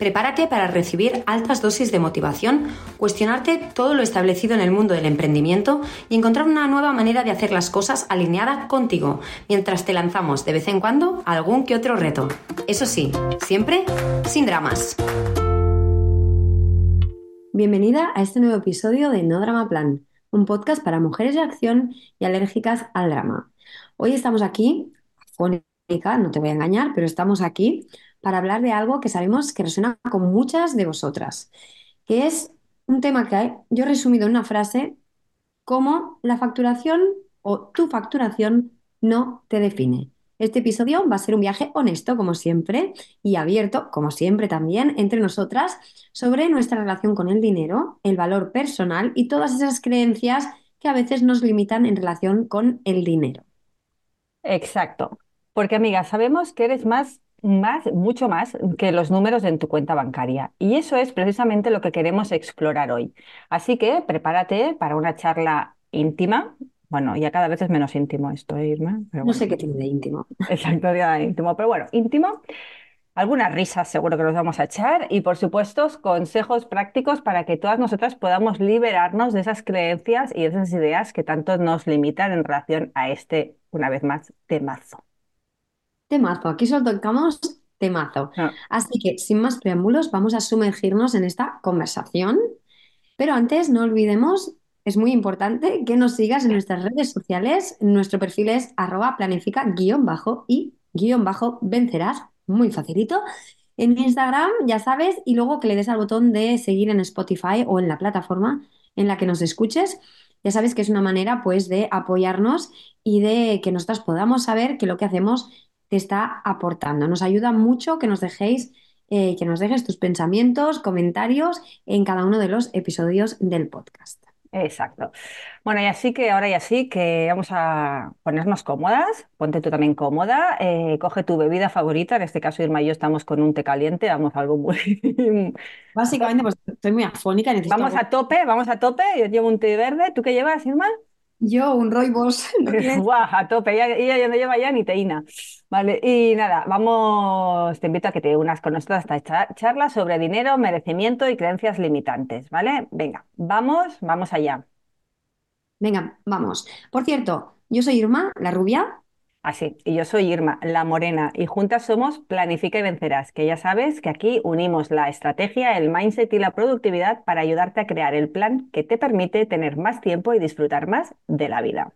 Prepárate para recibir altas dosis de motivación, cuestionarte todo lo establecido en el mundo del emprendimiento y encontrar una nueva manera de hacer las cosas alineada contigo, mientras te lanzamos de vez en cuando algún que otro reto. Eso sí, siempre sin dramas. Bienvenida a este nuevo episodio de No Drama Plan, un podcast para mujeres de acción y alérgicas al drama. Hoy estamos aquí, fónica, no te voy a engañar, pero estamos aquí para hablar de algo que sabemos que resuena con muchas de vosotras, que es un tema que yo he resumido en una frase como la facturación o tu facturación no te define. Este episodio va a ser un viaje honesto, como siempre, y abierto, como siempre también, entre nosotras sobre nuestra relación con el dinero, el valor personal y todas esas creencias que a veces nos limitan en relación con el dinero. Exacto. Porque, amiga, sabemos que eres más más, mucho más que los números en tu cuenta bancaria. Y eso es precisamente lo que queremos explorar hoy. Así que prepárate para una charla íntima. Bueno, ya cada vez es menos íntimo esto, ¿eh, Irma? no sé qué tiene de íntimo. Exacto, de íntimo. Pero bueno, íntimo. Algunas risas seguro que nos vamos a echar y por supuesto consejos prácticos para que todas nosotras podamos liberarnos de esas creencias y de esas ideas que tanto nos limitan en relación a este, una vez más, temazo temazo. Aquí solo tocamos temazo. Ah. Así que, sin más preámbulos, vamos a sumergirnos en esta conversación. Pero antes, no olvidemos, es muy importante que nos sigas en nuestras redes sociales. Nuestro perfil es arroba planifica guion bajo y guion bajo vencerás. Muy facilito. En Instagram, ya sabes, y luego que le des al botón de seguir en Spotify o en la plataforma en la que nos escuches. Ya sabes que es una manera pues de apoyarnos y de que nosotras podamos saber que lo que hacemos te está aportando. Nos ayuda mucho que nos dejéis, eh, que nos dejes tus pensamientos, comentarios en cada uno de los episodios del podcast. Exacto. Bueno, y así que ahora y así que vamos a ponernos cómodas, ponte tú también cómoda, eh, coge tu bebida favorita, en este caso Irma y yo estamos con un té caliente, vamos a algo muy... Básicamente, pues estoy muy afónica. Vamos a tope, vamos a tope, yo llevo un té verde, ¿tú qué llevas, Irma? Yo, un Roibos. Guau, a tope, ella, ella no lleva ya ni teína. Vale, y nada, vamos, te invito a que te unas con nosotros a esta charla sobre dinero, merecimiento y creencias limitantes, ¿vale? Venga, vamos, vamos allá. Venga, vamos. Por cierto, yo soy Irma, la rubia, Así, y yo soy Irma, la morena, y juntas somos Planifica y Vencerás, que ya sabes que aquí unimos la estrategia, el mindset y la productividad para ayudarte a crear el plan que te permite tener más tiempo y disfrutar más de la vida.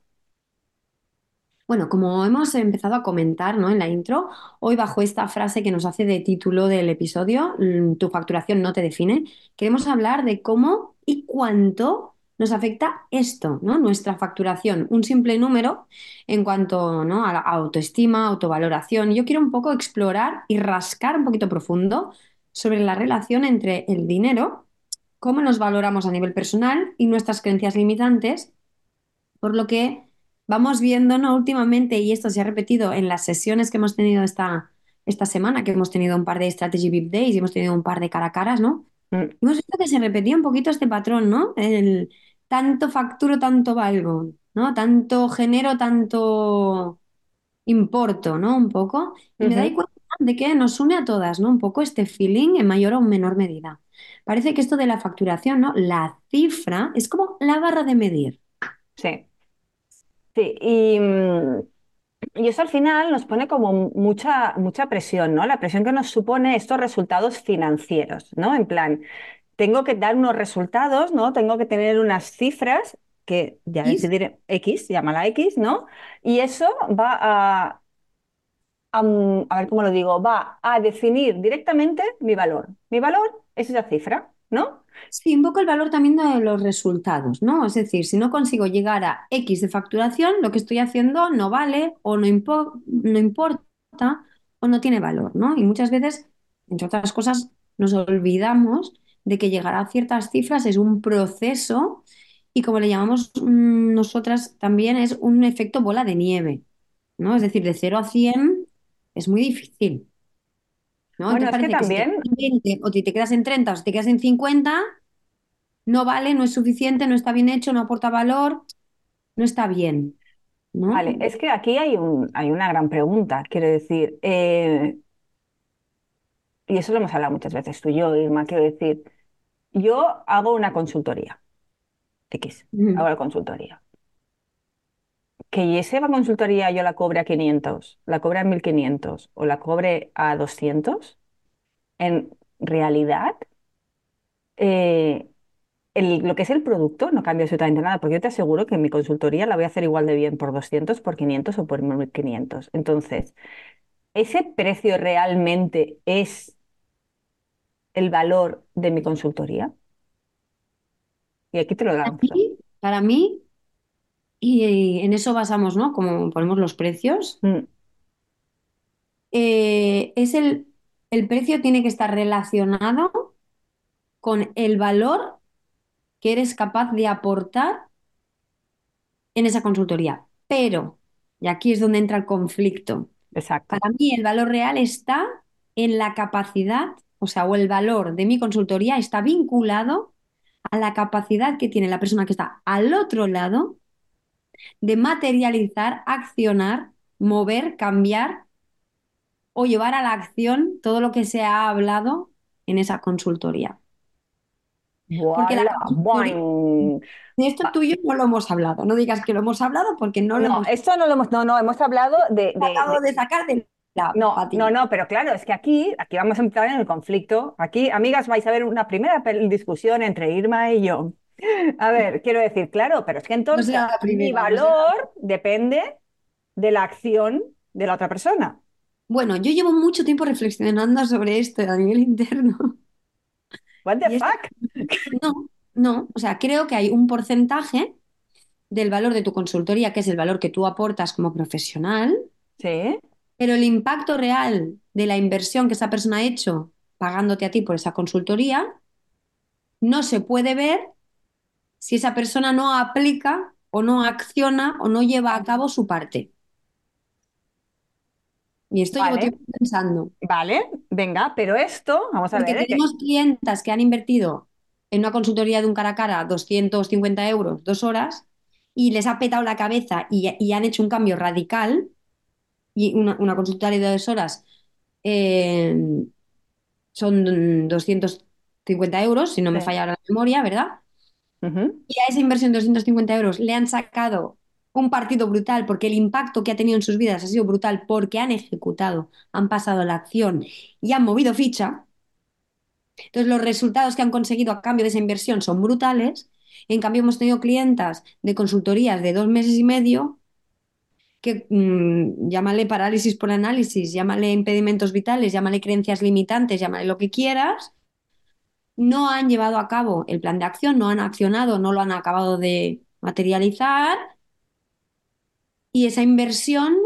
Bueno, como hemos empezado a comentar ¿no? en la intro, hoy bajo esta frase que nos hace de título del episodio, mm, tu facturación no te define, queremos hablar de cómo y cuánto nos afecta esto, ¿no? Nuestra facturación, un simple número en cuanto ¿no? a la autoestima, autovaloración. Yo quiero un poco explorar y rascar un poquito profundo sobre la relación entre el dinero, cómo nos valoramos a nivel personal y nuestras creencias limitantes, por lo que vamos viendo ¿no? últimamente, y esto se ha repetido en las sesiones que hemos tenido esta, esta semana, que hemos tenido un par de Strategy VIP Days y hemos tenido un par de cara a caras, ¿no? Mm. Hemos visto que se repetía un poquito este patrón, ¿no? El tanto facturo, tanto valgo, ¿no? Tanto genero, tanto importo, ¿no? Un poco. Y me da cuenta de que nos une a todas, ¿no? Un poco este feeling en mayor o menor medida. Parece que esto de la facturación, ¿no? La cifra es como la barra de medir. Sí. Sí, y, mm, y eso al final nos pone como mucha, mucha presión, ¿no? La presión que nos supone estos resultados financieros, ¿no? En plan, tengo que dar unos resultados, ¿no? Tengo que tener unas cifras que ya decidir X, llámala X, ¿no? Y eso va a, am- a ver cómo lo digo, va a definir directamente mi valor. Mi valor es esa cifra, ¿no? Sí, un poco el valor también de los resultados, ¿no? Es decir, si no consigo llegar a X de facturación, lo que estoy haciendo no vale o no, impo- no importa o no tiene valor, ¿no? Y muchas veces, entre otras cosas, nos olvidamos de que llegar a ciertas cifras es un proceso y como le llamamos mm, nosotras también es un efecto bola de nieve, ¿no? Es decir, de cero a 100 es muy difícil, ¿no? Bueno, es que parece que si te también quedas en 20 o si te quedas en 30 o si te quedas en 50 no vale, no es suficiente, no está bien hecho, no aporta valor, no está bien, ¿no? Vale, es que aquí hay un, hay una gran pregunta, quiero decir, eh, y eso lo hemos hablado muchas veces tú y yo, Irma, quiero decir, yo hago una consultoría, X, hago la consultoría. Que esa consultoría yo la cobre a 500, la cobre a 1500 o la cobre a 200, en realidad, eh, el- lo que es el producto no cambia absolutamente nada, porque yo te aseguro que mi consultoría la voy a hacer igual de bien por 200, por 500 o por 1500. Entonces, ¿ese precio realmente es el valor de mi consultoría? Y aquí te lo Para lanzo. mí, para mí, y en eso basamos, ¿no? Como ponemos los precios, Mm, eh, es el, el precio tiene que estar relacionado con el valor que eres capaz de aportar en esa consultoría. Pero, y aquí es donde entra el conflicto. exacto. Para mí el valor real está en la capacidad, o sea, o el valor de mi consultoría está vinculado a la capacidad que tiene la persona que está al otro lado de materializar, accionar, mover, cambiar o llevar a la acción todo lo que se ha hablado en esa consultoría. Porque la consultoría, de esto Ah, tú y yo no lo hemos hablado. No digas que lo hemos hablado porque no lo No, hemos esto no lo hemos, no, no, hemos hablado de, de- de- de sacar de la No, no, no, pero claro, es que aquí, aquí vamos a entrar en el conflicto. Aquí, amigas, vais a ver una primera discusión entre Irma y yo. A ver, quiero decir, claro, pero es que entonces mi no valor depende de la acción de la otra persona. Bueno, yo llevo mucho tiempo reflexionando sobre esto a nivel interno. What the esto fuck? no, no. O sea, creo que hay un porcentaje del valor de tu consultoría, que es el valor que tú aportas como profesional, Sí, pero el impacto real de la inversión que esa persona ha hecho pagándote a ti por esa consultoría no se puede ver si esa persona no aplica o no acciona o no lleva a cabo su parte. Y esto llevo vale, tiempo pensando. vale, venga, pero esto, vamos a Porque ver, ¿eh? que- tenemos clientas que han invertido en una consultoría de un cara a cara 250 euros, dos horas, y les ha petado la cabeza y, y han hecho un cambio radical. Y una, una consultoría de dos horas eh, son 250 euros, si no me falla la memoria, ¿verdad? Y a esa inversión de 250 euros le han sacado un partido brutal porque el impacto que ha tenido en sus vidas ha sido brutal porque han ejecutado, han pasado la acción y han movido ficha. Entonces, los resultados que han conseguido a cambio de esa inversión son brutales. En cambio, hemos tenido clientas de consultorías de dos meses y medio que mm, llámale parálisis por análisis, llámale impedimentos vitales, llámale creencias limitantes, llámale lo que quieras, no han llevado a cabo el plan de acción, no han accionado, no lo han acabado de materializar y esa inversión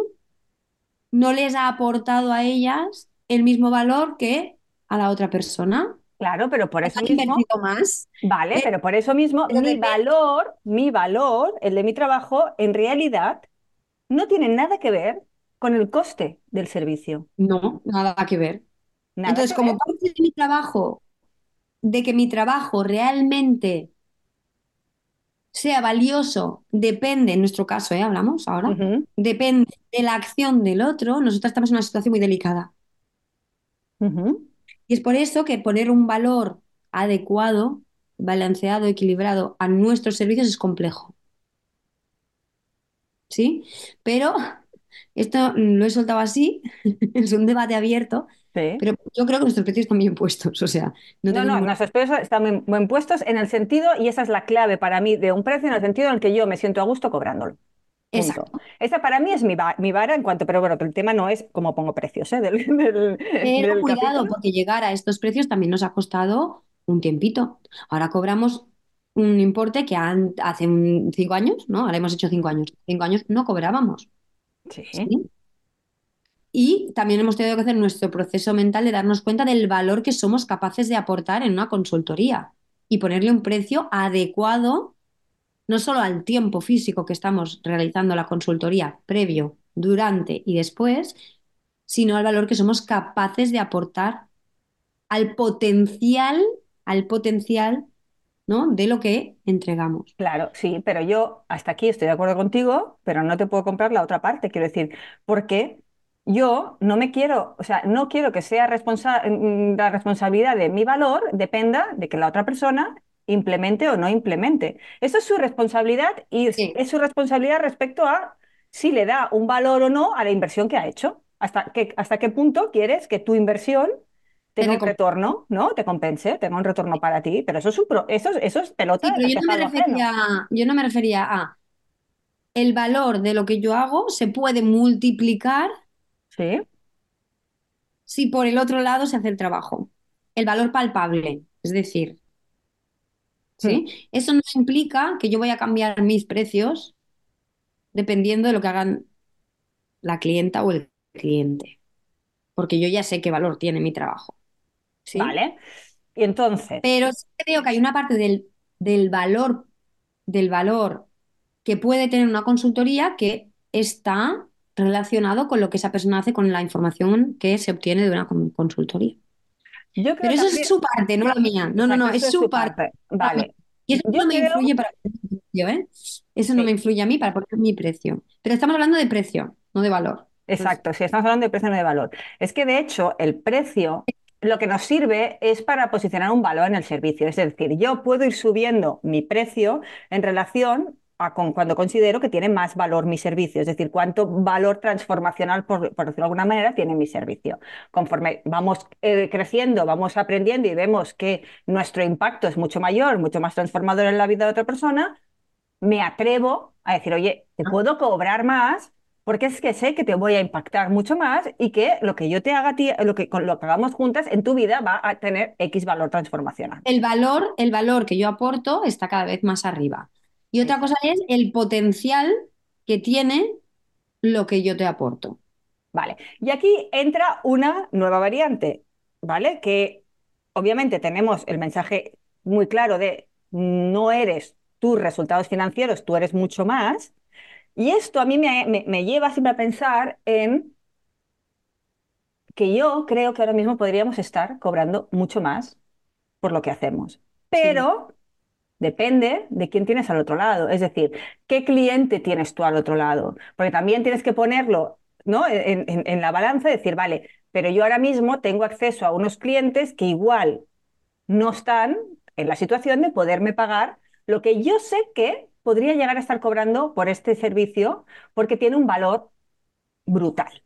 no les ha aportado a ellas el mismo valor que a la otra persona. Claro, pero por eso mismo, más, vale, ¿eh? pero por eso mismo mi valor, mi valor, el de mi trabajo, en realidad no tiene nada que ver con el coste del servicio. no, nada que ver. Nada Entonces, que ver. como parte de mi trabajo, de que mi trabajo realmente sea valioso, depende, en nuestro caso, ¿eh? Hablamos ahora, depende de la acción del otro, nosotros estamos en una situación muy delicada. Y es por eso que poner un valor adecuado, balanceado, equilibrado a nuestros servicios es complejo, ¿sí? Pero esto lo he soltado así, es un debate abierto, Sí. pero yo creo que nuestros precios están bien puestos, o sea, no No, tengo no, ningún... nuestros precios están bien, bien puestos en el sentido, y esa es la clave para mí de un precio, en el sentido en el que yo me siento a gusto cobrándolo. Punto. Exacto. Esa para mí es mi, va- mi vara en cuanto, pero bueno, el tema no es cómo pongo precios, ¿eh? del, del, Pero del cuidado, capítulo. porque llegar a estos precios también nos ha costado un tiempito. Ahora cobramos un importe que hace un- cinco años, ¿no? Ahora hemos hecho cinco años. Cinco años no cobrábamos, Sí, ¿sí? Y también hemos tenido que hacer nuestro proceso mental de darnos cuenta del valor que somos capaces de aportar en una consultoría y ponerle un precio adecuado, no solo al tiempo físico que estamos realizando la consultoría previo, durante y después, sino al valor que somos capaces de aportar al potencial, al potencial, ¿no? de lo que entregamos. claro, sí, pero yo hasta aquí estoy de acuerdo contigo, pero no te puedo comprar la otra parte, quiero decir, porque yo no me quiero, o sea, no quiero que sea responsa- mm, la responsabilidad de mi valor dependa de que la otra persona implemente o no implemente. Eso es su responsabilidad y es, Sí. es su responsabilidad respecto a si le da un valor o no a la inversión que ha hecho. ¿Hasta qué, hasta qué punto quieres que tu inversión tenga un retorno, ¿no? Te compense, tenga un retorno para ti, pero eso es, un pro- eso, es- eso es pelota Sí, pero yo no me ajeno. refería, yo no me refería a el valor de lo que yo hago se puede multiplicar Sí, si por el otro lado se hace el trabajo. El valor palpable, es decir, ¿sí? Eso no implica que yo voy a cambiar mis precios dependiendo de lo que hagan la clienta o el cliente, porque yo ya sé qué valor tiene mi trabajo, ¿sí? vale. Y entonces, Pero sí creo que hay una parte del, del valor, del valor que puede tener una consultoría que está relacionado con lo que esa persona hace con la información que se obtiene de una con- consultoría. yo Pero eso es su parte, no la mía. No, no, no, es su parte. Vale, Y eso yo no me influye para mi precio, ¿eh? Eso no me influye a mí para poner mi precio. Pero estamos hablando de precio, no de valor. Entonces, exacto, si estamos hablando de precio no de valor. Es que de hecho el precio lo que nos sirve es para posicionar un valor en el servicio. Es decir, yo puedo ir subiendo mi precio en relación a con cuando considero que tiene más valor mi servicio. Es decir, cuánto valor transformacional, por, por decirlo de alguna manera, tiene mi servicio. Conforme vamos eh, creciendo, vamos aprendiendo y vemos que nuestro impacto es mucho mayor, mucho más transformador en la vida de otra persona, me atrevo a decir, oye, te puedo cobrar más porque es que sé que te voy a impactar mucho más y que lo que yo te haga a ti, lo que, con lo que hagamos juntas en tu vida va a tener X valor transformacional. el valor, el valor que yo aporto está cada vez más arriba. Y otra cosa es el potencial que tiene lo que yo te aporto. Vale. Y aquí entra una nueva variante, ¿vale? Que obviamente tenemos el mensaje muy claro de no eres tus resultados financieros, tú eres mucho más. Y esto a mí me, me- me lleva siempre a pensar en que yo creo que ahora mismo podríamos estar cobrando mucho más por lo que hacemos. Sí. Pero depende de quién tienes al otro lado. Es decir, ¿qué cliente tienes tú al otro lado? Porque también tienes que ponerlo, ¿no? en, en- en la balanza y decir, vale, pero yo ahora mismo tengo acceso a unos clientes que igual no están en la situación de poderme pagar lo que yo sé que podría llegar a estar cobrando por este servicio porque tiene un valor brutal.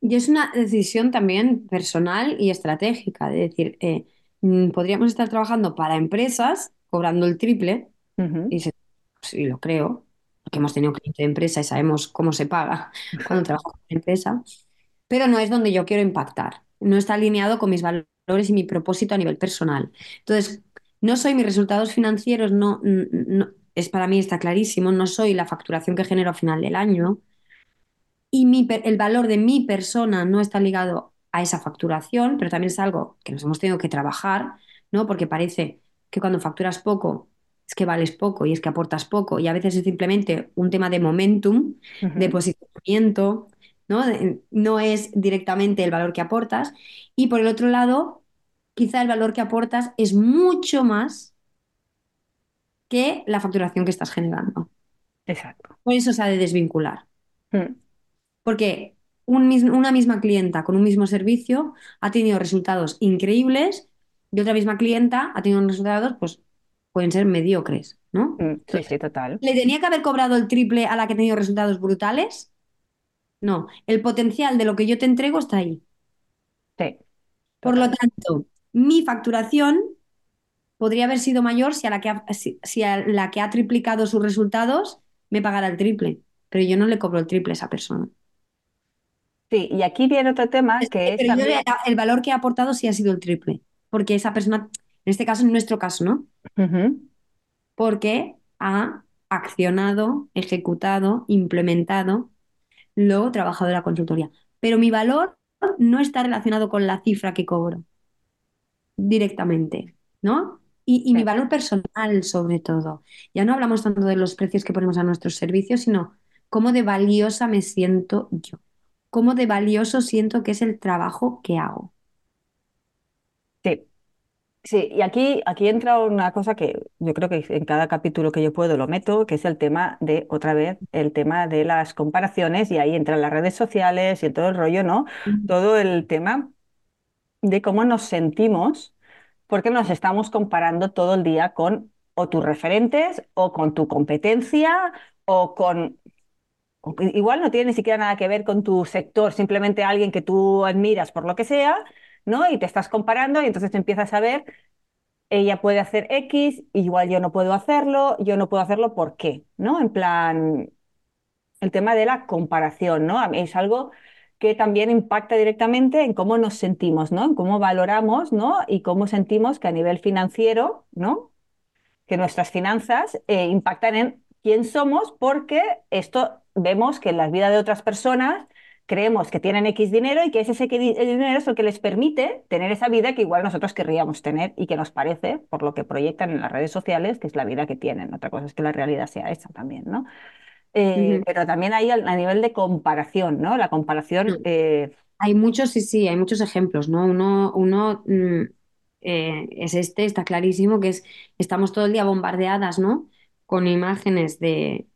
Y es una decisión también personal y estratégica, de decir, eh, mm, podríamos estar trabajando para empresas cobrando el triple, y se- sí, lo creo, porque hemos tenido clientes de empresa y sabemos cómo se paga cuando trabajas en empresa, pero no es donde yo quiero impactar, no está alineado con mis valores y mi propósito a nivel personal. Entonces, no soy mis resultados financieros, no- es para mí está clarísimo, no soy la facturación que genero a final del año y mi el valor de mi persona no está ligado a esa facturación, pero también es algo que nos hemos tenido que trabajar, ¿no? Porque parece que cuando facturas poco es que vales poco y es que aportas poco y a veces es simplemente un tema de momentum, de posicionamiento, ¿no? No es directamente el valor que aportas y por el otro lado, quizá el valor que aportas es mucho más que la facturación que estás generando. Exacto. Por eso se ha de desvincular. Mm, Porque un una misma clienta con un mismo servicio ha tenido resultados increíbles y otra misma clienta ha tenido resultados, pues pueden ser mediocres, ¿no? mm, Sí, Entonces, sí, total. ¿le tenía que haber cobrado el triple a la que ha tenido resultados brutales? No, el potencial de lo que yo te entrego está ahí. Sí, Por lo tanto, mi facturación podría haber sido mayor si a la que ha, si, si a la que ha triplicado sus resultados me pagara el triple. pero yo no le cobro el triple a esa persona. Sí, y aquí viene otro tema que es Pero yo el valor que ha aportado sí ha sido el triple, porque esa persona, en este caso, en nuestro caso, ¿no? Porque ha accionado, ejecutado, implementado lo trabajado de la consultoría. Pero mi valor no está relacionado con la cifra que cobro directamente, ¿no? Y, y mi valor personal, sobre todo. Ya no hablamos tanto de los precios que ponemos a nuestros servicios, sino cómo de valiosa me siento yo, cómo de valioso siento que es el trabajo que hago. Sí, sí, y aquí, aquí entra una cosa que yo creo que en cada capítulo que yo puedo lo meto, que es el tema de, otra vez, el tema de las comparaciones, y ahí entran las redes sociales y todo el rollo, ¿no? Todo el tema de cómo nos sentimos, porque nos estamos comparando todo el día con o tus referentes, o con tu competencia, o con igual no tiene ni siquiera nada que ver con tu sector, simplemente alguien que tú admiras por lo que sea, ¿no? Y te estás comparando y entonces te empiezas a ver, ella puede hacer X, igual yo no puedo hacerlo, yo no puedo hacerlo, ¿por qué? ¿No? En plan, el tema de la comparación, ¿no? A mí es algo que también impacta directamente en cómo nos sentimos, ¿no? En cómo valoramos, ¿no? Y cómo sentimos que a nivel financiero, ¿no? que nuestras finanzas eh, impactan en quién somos porque esto vemos que en la vida de otras personas creemos que tienen X dinero y que ese dinero es lo que les permite tener esa vida que igual nosotros querríamos tener y que nos parece, por lo que proyectan en las redes sociales, que es la vida que tienen. Otra cosa es que la realidad sea esa también, ¿no? Eh, pero también hay a, nivel de comparación, ¿no? La comparación, No. eh, Hay muchos, sí, sí, hay muchos ejemplos, ¿no? Uno, uno mm, eh, es este, está clarísimo, que es, estamos todo el día bombardeadas, ¿no? Con imágenes de,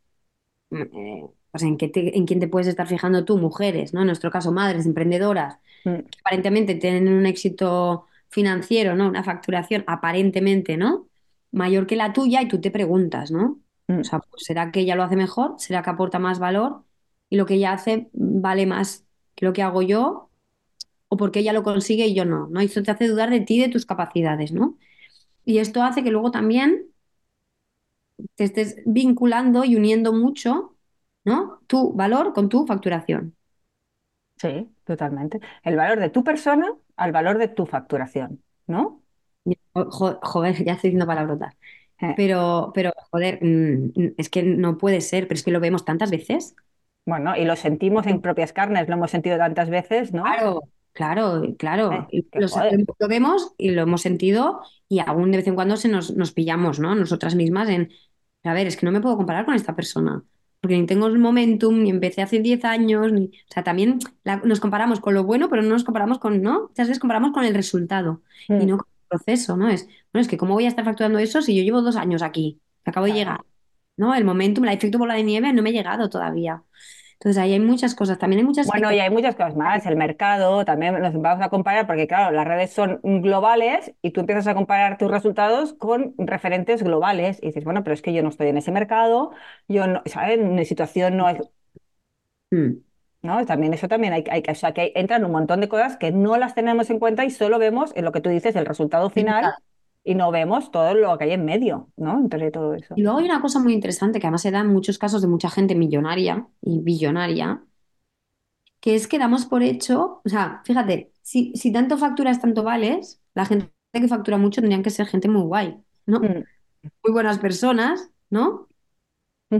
mm, pues en qué te- en quién te puedes estar fijando tú, mujeres, ¿no? En nuestro caso, madres emprendedoras, mm, que aparentemente tienen un éxito financiero, ¿no? Una facturación aparentemente, ¿no? Mayor que la tuya y tú te preguntas, ¿no? O mm, sea, pues, ¿será que ella lo hace mejor? ¿Será que aporta más valor? Y lo que ella hace vale más que lo que hago yo, o porque ella lo consigue y yo no, ¿no? Y eso te hace dudar de ti y de tus capacidades, ¿no? Y esto hace que luego también te estés vinculando y uniendo mucho, ¿no? Tu valor con tu facturación. sí, totalmente. El valor de tu persona al valor de tu facturación, ¿no? Joder, ya estoy diciendo palabrotas. Eh, Pero, pero, joder, mm, es que no puede ser, pero es que lo vemos tantas veces. Bueno, y lo sentimos en propias carnes, lo hemos sentido tantas veces, ¿no? Claro, claro, claro. Eh, Lo, lo vemos y lo hemos sentido y aún de vez en cuando se nos, nos pillamos, ¿no? Nosotras mismas en, a ver, es que no me puedo comparar con esta persona, porque ni tengo el momentum, ni empecé hace 10 años, ni... O sea, también la- nos comparamos con lo bueno, pero no nos comparamos con, ¿no? Muchas veces comparamos con el resultado y Mm, no con proceso, ¿no? Es, bueno, es que ¿cómo voy a estar facturando eso si yo llevo dos años aquí? Acabo de llegar, ¿no? El momentum, el efecto bola de nieve no me he llegado todavía. Entonces ahí hay muchas cosas, también hay muchas Bueno, y hay muchas cosas más. El mercado también nos vamos a comparar porque, claro, las redes son globales y tú empiezas a comparar tus resultados con referentes globales y dices, bueno, pero es que yo no estoy en ese mercado, yo no, ¿sabes? Mi situación no es, Mm. ¿No? También eso también hay, hay, o sea, que entran un montón de cosas que no las tenemos en cuenta y solo vemos en lo que tú dices, el resultado final y no vemos todo lo que hay en medio, ¿no? Entre todo eso. Y luego hay una cosa muy interesante que además se da en muchos casos de mucha gente millonaria y billonaria, que es que damos por hecho, o sea, fíjate, si, si tanto facturas, tanto vales, la gente que factura mucho tendrían que ser gente muy guay, ¿no? Mm, Muy buenas personas, ¿no?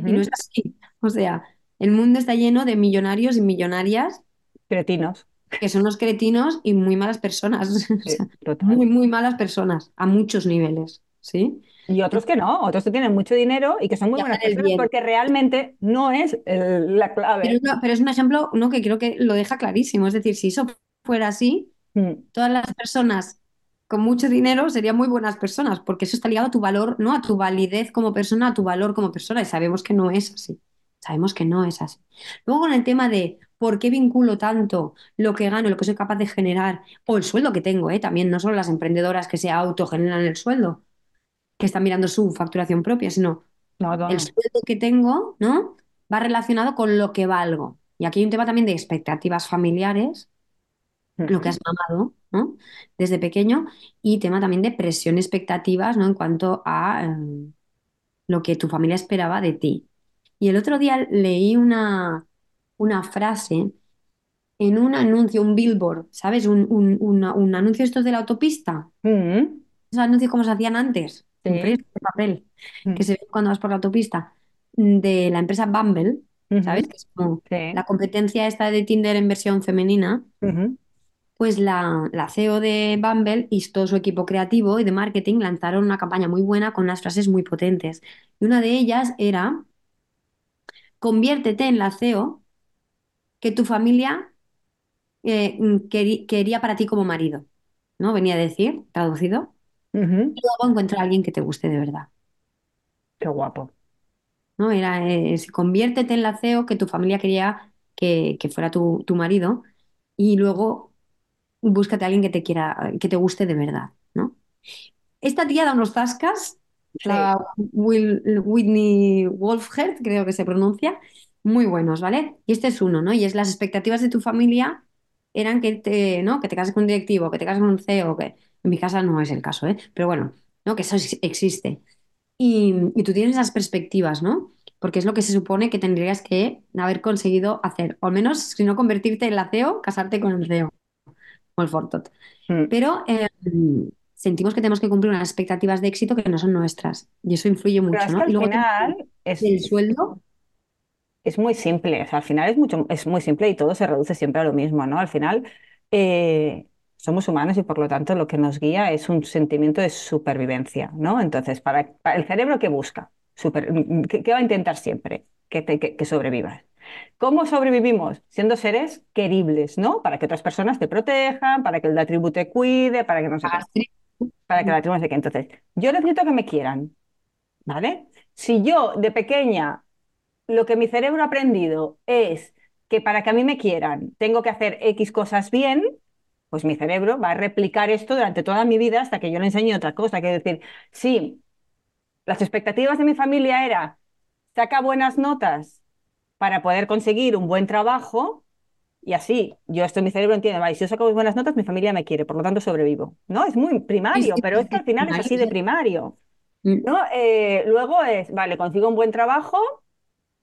Y no es así. O sea, el mundo está lleno de millonarios y millonarias Cretinos. que son unos cretinos y muy malas personas, o sea, muy, muy malas personas, a muchos niveles, ¿sí? Y otros que no, otros que tienen mucho dinero y que son muy buenas personas bien. porque realmente no es el- la clave. pero es un ejemplo, ¿no? que creo que lo deja clarísimo. Es decir, si eso fuera así, Mm, todas las personas con mucho dinero serían muy buenas personas, porque eso está ligado a tu valor, ¿no? A tu validez como persona, a tu valor como persona, y sabemos que no es así. Sabemos que no es así. Luego con el tema de por qué vinculo tanto lo que gano, lo que soy capaz de generar, o el sueldo que tengo, ¿eh? También no solo las emprendedoras que se autogeneran el sueldo, que están mirando su facturación propia, sino No, el sueldo que tengo, ¿no? Va relacionado con lo que valgo. Y aquí hay un tema también de expectativas familiares, lo que has mamado, ¿no? Desde pequeño, y tema también de presión expectativas, ¿no? En cuanto a eh, lo que tu familia esperaba de ti. Y el otro día leí una, una frase en un anuncio, un billboard, ¿sabes? Un, un, una- un anuncio estos de la autopista. Mm, Esos anuncios como se hacían antes, sí. impresos de papel, que Mm, se ven cuando vas por la autopista, de la empresa Bumble, ¿sabes? ujú, Que es como la sí. competencia esta de Tinder en versión femenina. ujú, Pues la, la CEO de Bumble y todo su equipo creativo y de marketing lanzaron una campaña muy buena con unas frases muy potentes. Y una de ellas era, conviértete en la CEO que tu familia eh, mm, quería para ti como marido, ¿no? Venía a decir, traducido. Y luego encuentra a alguien que te guste de verdad, Qué guapo. ¿no? Era, eh, si conviértete en la CEO que tu familia quería que, que fuera tu, tu marido y luego búscate a alguien que te quiera, que te guste de verdad, ¿no? Esta tía da unos zascas. La Will- Whitney Wolfhard, creo que se pronuncia, muy buenos, ¿vale? Y este es uno, ¿no? Y es las expectativas de tu familia eran que te, ¿no? Que te cases con un directivo, que te cases con un CEO, que en mi casa no es el caso, ¿eh? Pero bueno, ¿no? Que eso ex- existe. Y, y tú tienes esas perspectivas, ¿no? Porque es lo que se supone que tendrías que haber conseguido hacer, o al menos, si no convertirte en la CEO, casarte con el CEO o el Fortot. Mm. Pero eh, sentimos que tenemos que cumplir unas expectativas de éxito que no son nuestras. Y eso influye Pero mucho, que ¿no? Y al luego tema final es, del sueldo, es muy simple, o sea, al final es mucho, es muy simple y todo se reduce siempre a lo mismo, ¿no? Al final eh, somos humanos y por lo tanto lo que nos guía es un sentimiento de supervivencia, ¿no? Entonces, para, para el cerebro, ¿qué busca? Super- ¿qué, qué va a intentar siempre? Que, te- que, que sobrevivas. ¿Cómo sobrevivimos? Siendo seres queribles, ¿no? Para que otras personas te protejan, para que el tribu te cuide, para que no tri- para que la tribu no sé qué. Entonces, yo necesito que me quieran, ¿vale? Si yo de pequeña lo que mi cerebro ha aprendido es que para que a mí me quieran tengo que hacer X cosas bien, pues mi cerebro va a replicar esto durante toda mi vida hasta que yo le enseñe otra cosa. Quiero decir, sí, las expectativas de mi familia era saca buenas notas para poder conseguir un buen trabajo y así, yo esto en mi cerebro entiende, vale, si yo saco buenas notas, mi familia me quiere, por lo tanto sobrevivo. ¿No? Es muy sí, primario, sí, pero es sí, que sí, al final es así de sí. primario. Mm. ¿no? Eh, luego es, vale, consigo un buen trabajo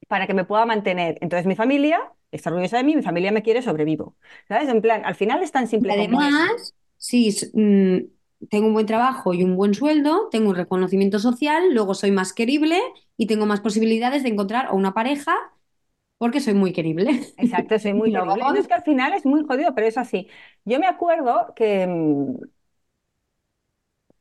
para que me pueda mantener. Entonces mi familia está orgullosa de mí, mi familia me quiere, sobrevivo. ¿Sabes? En plan, al final es tan simple además, si s- mm, tengo un buen trabajo y un buen sueldo, tengo un reconocimiento social, luego soy más querible y tengo más posibilidades de encontrar o una pareja porque soy muy querible. Exacto, soy muy querible. No es que al final es muy jodido, pero es así. Yo me acuerdo que, mm,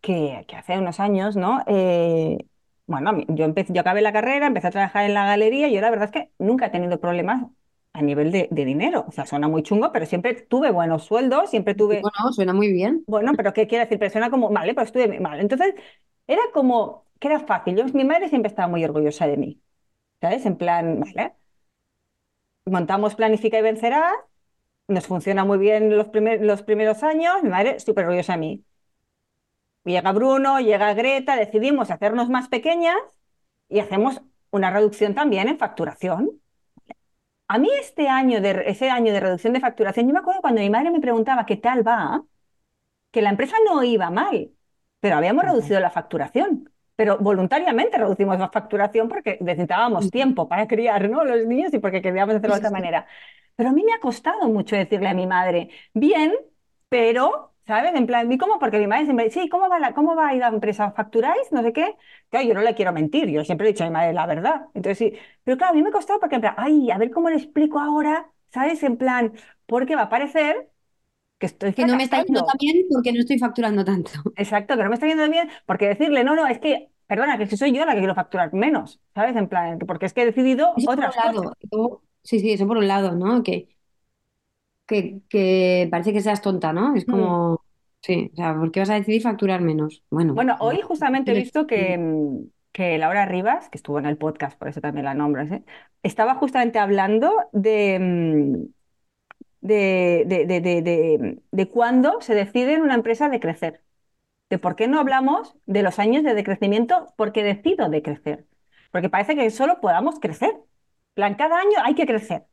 que, que hace unos años, ¿no? Eh, bueno, yo empecé, yo acabé la carrera, empecé a trabajar en la galería y yo la verdad es que nunca he tenido problemas a nivel de, de dinero. O sea, suena muy chungo, pero siempre tuve buenos sueldos, siempre tuve bueno, suena muy bien. Bueno, pero ¿qué quiere decir? Persona como, vale, pues estuve mal. Entonces, era como que era fácil. Yo, mi madre siempre estaba muy orgullosa de mí, ¿sabes? En plan, vale, montamos Planifica y Vencerás, nos funciona muy bien los, primer- los primeros años, mi madre súper orgullosa de mí. Llega Bruno, llega Greta, decidimos hacernos más pequeñas y hacemos una reducción también en facturación. A mí este año de, ese año de reducción de facturación, yo me acuerdo cuando mi madre me preguntaba qué tal va, que la empresa no iba mal, pero habíamos reducido la facturación. Pero voluntariamente reducimos la facturación porque necesitábamos tiempo para criar, ¿no? los niños y porque queríamos hacerlo de otra manera. Pero a mí me ha costado mucho decirle a mi madre, bien, pero, ¿sabes? En plan, ¿y cómo? Porque mi madre siempre, sí, ¿cómo va la, cómo va a ir la empresa? ¿Facturáis? No sé qué. Claro, yo no le quiero mentir, yo siempre he dicho a mi madre la verdad. Entonces sí, pero claro, a mí me ha costado porque en plan, ay, a ver cómo le explico ahora, ¿sabes? En plan, porque va a parecer que estoy Que no me está yendo tan bien porque no estoy facturando tanto. Exacto, que no me está yendo bien, porque decirle, no, no, es que, perdona, que si soy yo la que quiero facturar menos, ¿sabes? En plan, porque es que he decidido Eso por un otras cosas. lado. Sí, sí, eso por un lado, ¿no? Que, que, que parece que seas tonta, ¿no? Es Mm. como, sí, o sea, ¿por qué vas a decidir facturar menos? Bueno, Bueno, no. hoy justamente he visto que, mm, que Laura Rivas, que estuvo en el podcast, por eso también la nombras, ¿eh? Estaba justamente hablando de, mm, de, de, de, de, de, de cuándo se decide en una empresa de crecer. de por qué no hablamos de los años de decrecimiento porque decido decrecer. Porque parece que solo podamos crecer. En plan, cada año hay que crecer.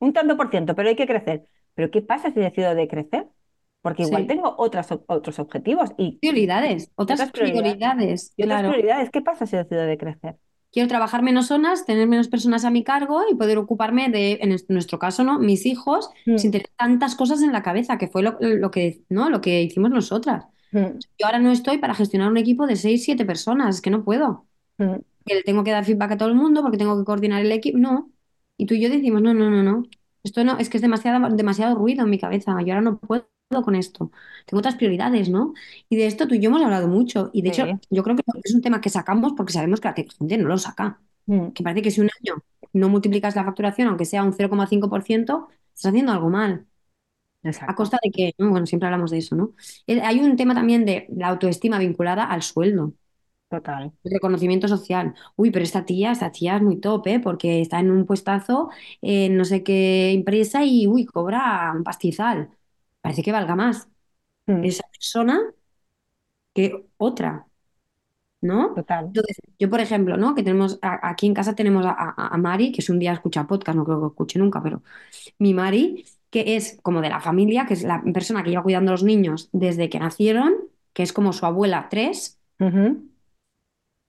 Un tanto por ciento, pero hay que crecer. Pero ¿qué pasa si decido decrecer? Porque igual Sí. tengo otras, otros objetivos y, Prioridades, otras otras prioridades. prioridades, Y otras claro. prioridades, ¿qué pasa si decido decrecer? Quiero trabajar menos horas, tener menos personas a mi cargo y poder ocuparme de, en es- nuestro caso, ¿no? Mis hijos, sin Mm, tener tantas cosas en la cabeza, que fue lo, lo que, ¿no? Lo que hicimos nosotras. mm, Yo ahora no estoy para gestionar un equipo de seis, siete personas, es que no puedo. mm, Que le tengo que dar feedback a todo el mundo porque tengo que coordinar el equipo. No. Y tú y yo decimos, no, no, no, no. Esto no, es que es demasiado, demasiado ruido en mi cabeza. Yo ahora no puedo con esto. Tengo otras prioridades, ¿no? Y de esto tú y yo hemos hablado mucho. Y de hecho, yo creo que es un tema que sacamos porque sabemos que la gente no lo saca. mm, Que parece que si un año no multiplicas la facturación, aunque sea un 0,5%, estás haciendo algo mal. A costa de que, ¿no? Bueno, siempre hablamos de eso, ¿no? Hay un tema también de la autoestima vinculada al sueldo. Total. Reconocimiento social. Uy, pero esta tía, esta tía es muy top, ¿eh? Porque está en un puestazo en no sé qué empresa y, uy, cobra un pastizal. Parece que valga más Mm, esa persona que otra, ¿no? total. Entonces, yo, por ejemplo, ¿no? Que tenemos, a- aquí en casa tenemos a, a- a Mari, que es un día escucha podcast, no creo que escuche nunca, pero mi Mari, que es como de la familia, que es la persona que lleva cuidando a los niños desde que nacieron, que es como su abuela tres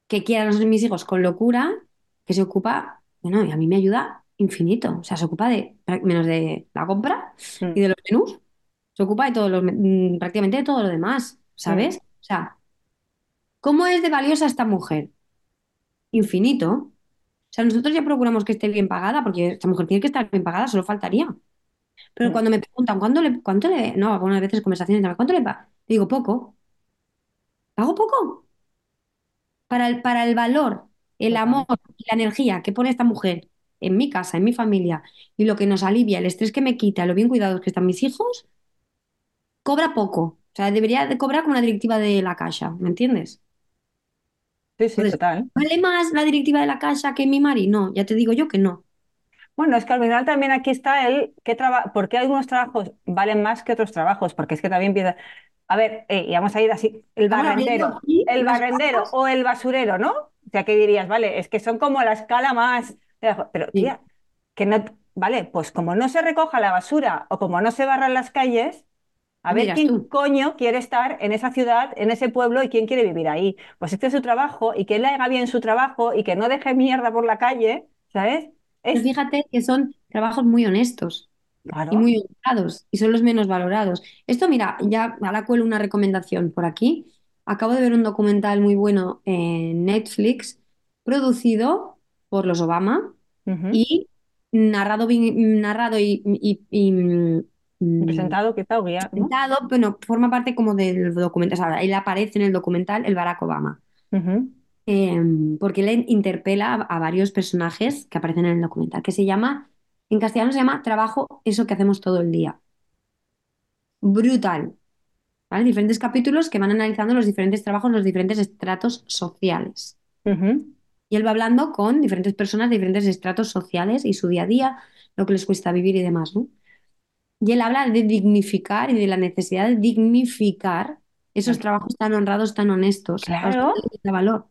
que quiere a los- mis hijos con locura, que se ocupa, bueno, y a mí me ayuda infinito. O sea, se ocupa de menos de la compra y mm, de los menús, se ocupa de todo lo, mm, prácticamente de todo lo demás, mm, ¿sabes? O sea, ¿cómo es de valiosa esta mujer? Infinito. O sea, nosotros ya procuramos que esté bien pagada, porque esta mujer tiene que estar bien pagada, solo faltaría. Pero mm, cuando me preguntan, ¿cuánto le, cuánto le, no, algunas veces conversaciones, ¿cuánto le paga? Digo, poco. ¿Pago poco? Para el, para el valor, el amor y la energía que pone esta mujer en mi casa, en mi familia, y lo que nos alivia, el estrés que me quita, lo bien cuidados que están mis hijos, cobra poco. O sea, debería de cobrar como una directiva de la Caixa, ¿me entiendes? Sí, sí, Entonces, total. ¿vale más la directiva de la Caixa que mi Mari? No, ya te digo yo que no. Bueno, es que al final también aquí está el qué traba- por qué algunos trabajos valen más que otros trabajos, porque es que también empieza, a ver, eh, y vamos a ir así, el barrendero, el barrendero o el basurero, ¿no? O sea, ¿qué dirías? Vale, es que son como la escala más, pero Sí, tía, que no, vale, pues como no se recoja la basura o como no se barran las calles, a ver quién tú. coño quiere estar en esa ciudad, en ese pueblo y quién quiere vivir ahí. Pues este es su trabajo y que él haga bien su trabajo y que no deje mierda por la calle, ¿sabes? Pero Es, fíjate que son trabajos muy honestos. y muy honrados y son los menos valorados. Esto, mira, ya ahora cuelo una recomendación por aquí. Acabo de ver un documental muy bueno en Netflix, producido por los Obama y narrado, narrado y, y- y, mm, Presentado quizá o presentado, bueno, forma parte como del documental, o sea, él aparece en el documental el Barack Obama. Eh, porque él interpela a, a varios personajes que aparecen en el documental, que se llama, en castellano se llama Trabajo, eso que hacemos todo el día. Brutal. ¿vale? Diferentes capítulos que van analizando los diferentes trabajos, los diferentes estratos sociales. Y él va hablando con diferentes personas de diferentes estratos sociales y su día a día, lo que les cuesta vivir y demás, ¿no? Y él habla de dignificar y de la necesidad de dignificar esos trabajos tan honrados, tan honestos, Claro. da valor,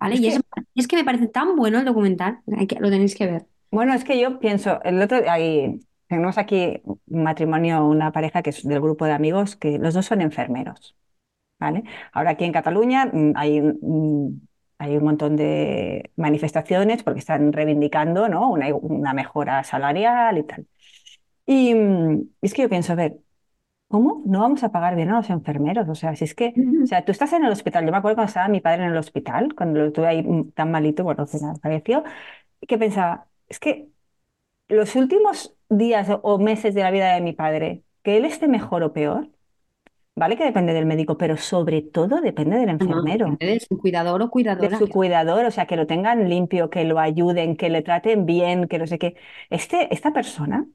¿vale? Es Y que, es que me parece tan bueno el documental, que, lo tenéis que ver. bueno, es que yo pienso, el otro, ahí, tenemos aquí un matrimonio, una pareja que es del grupo de amigos, que los dos son enfermeros, ¿vale? Ahora aquí en Cataluña mm, hay, hay un montón de manifestaciones porque están reivindicando, ¿no? Una, una mejora salarial y tal. Y mm, es que yo pienso, a ver, ¿Cómo no vamos a pagar bien a los enfermeros? O sea, si es que, o sea, tú estás en el hospital. Yo me acuerdo cuando estaba mi padre en el hospital, cuando lo tuve ahí tan malito, bueno, falleció, que pensaba, es que los últimos días o meses de la vida de mi padre, que él esté mejor o peor, vale que depende del médico, pero sobre todo depende del No, no, enfermero, depende de su cuidador o de cuidadora. su cuidador, o sea, que lo tengan limpio, que lo ayuden, que le traten bien, que no sé qué. Este, esta persona,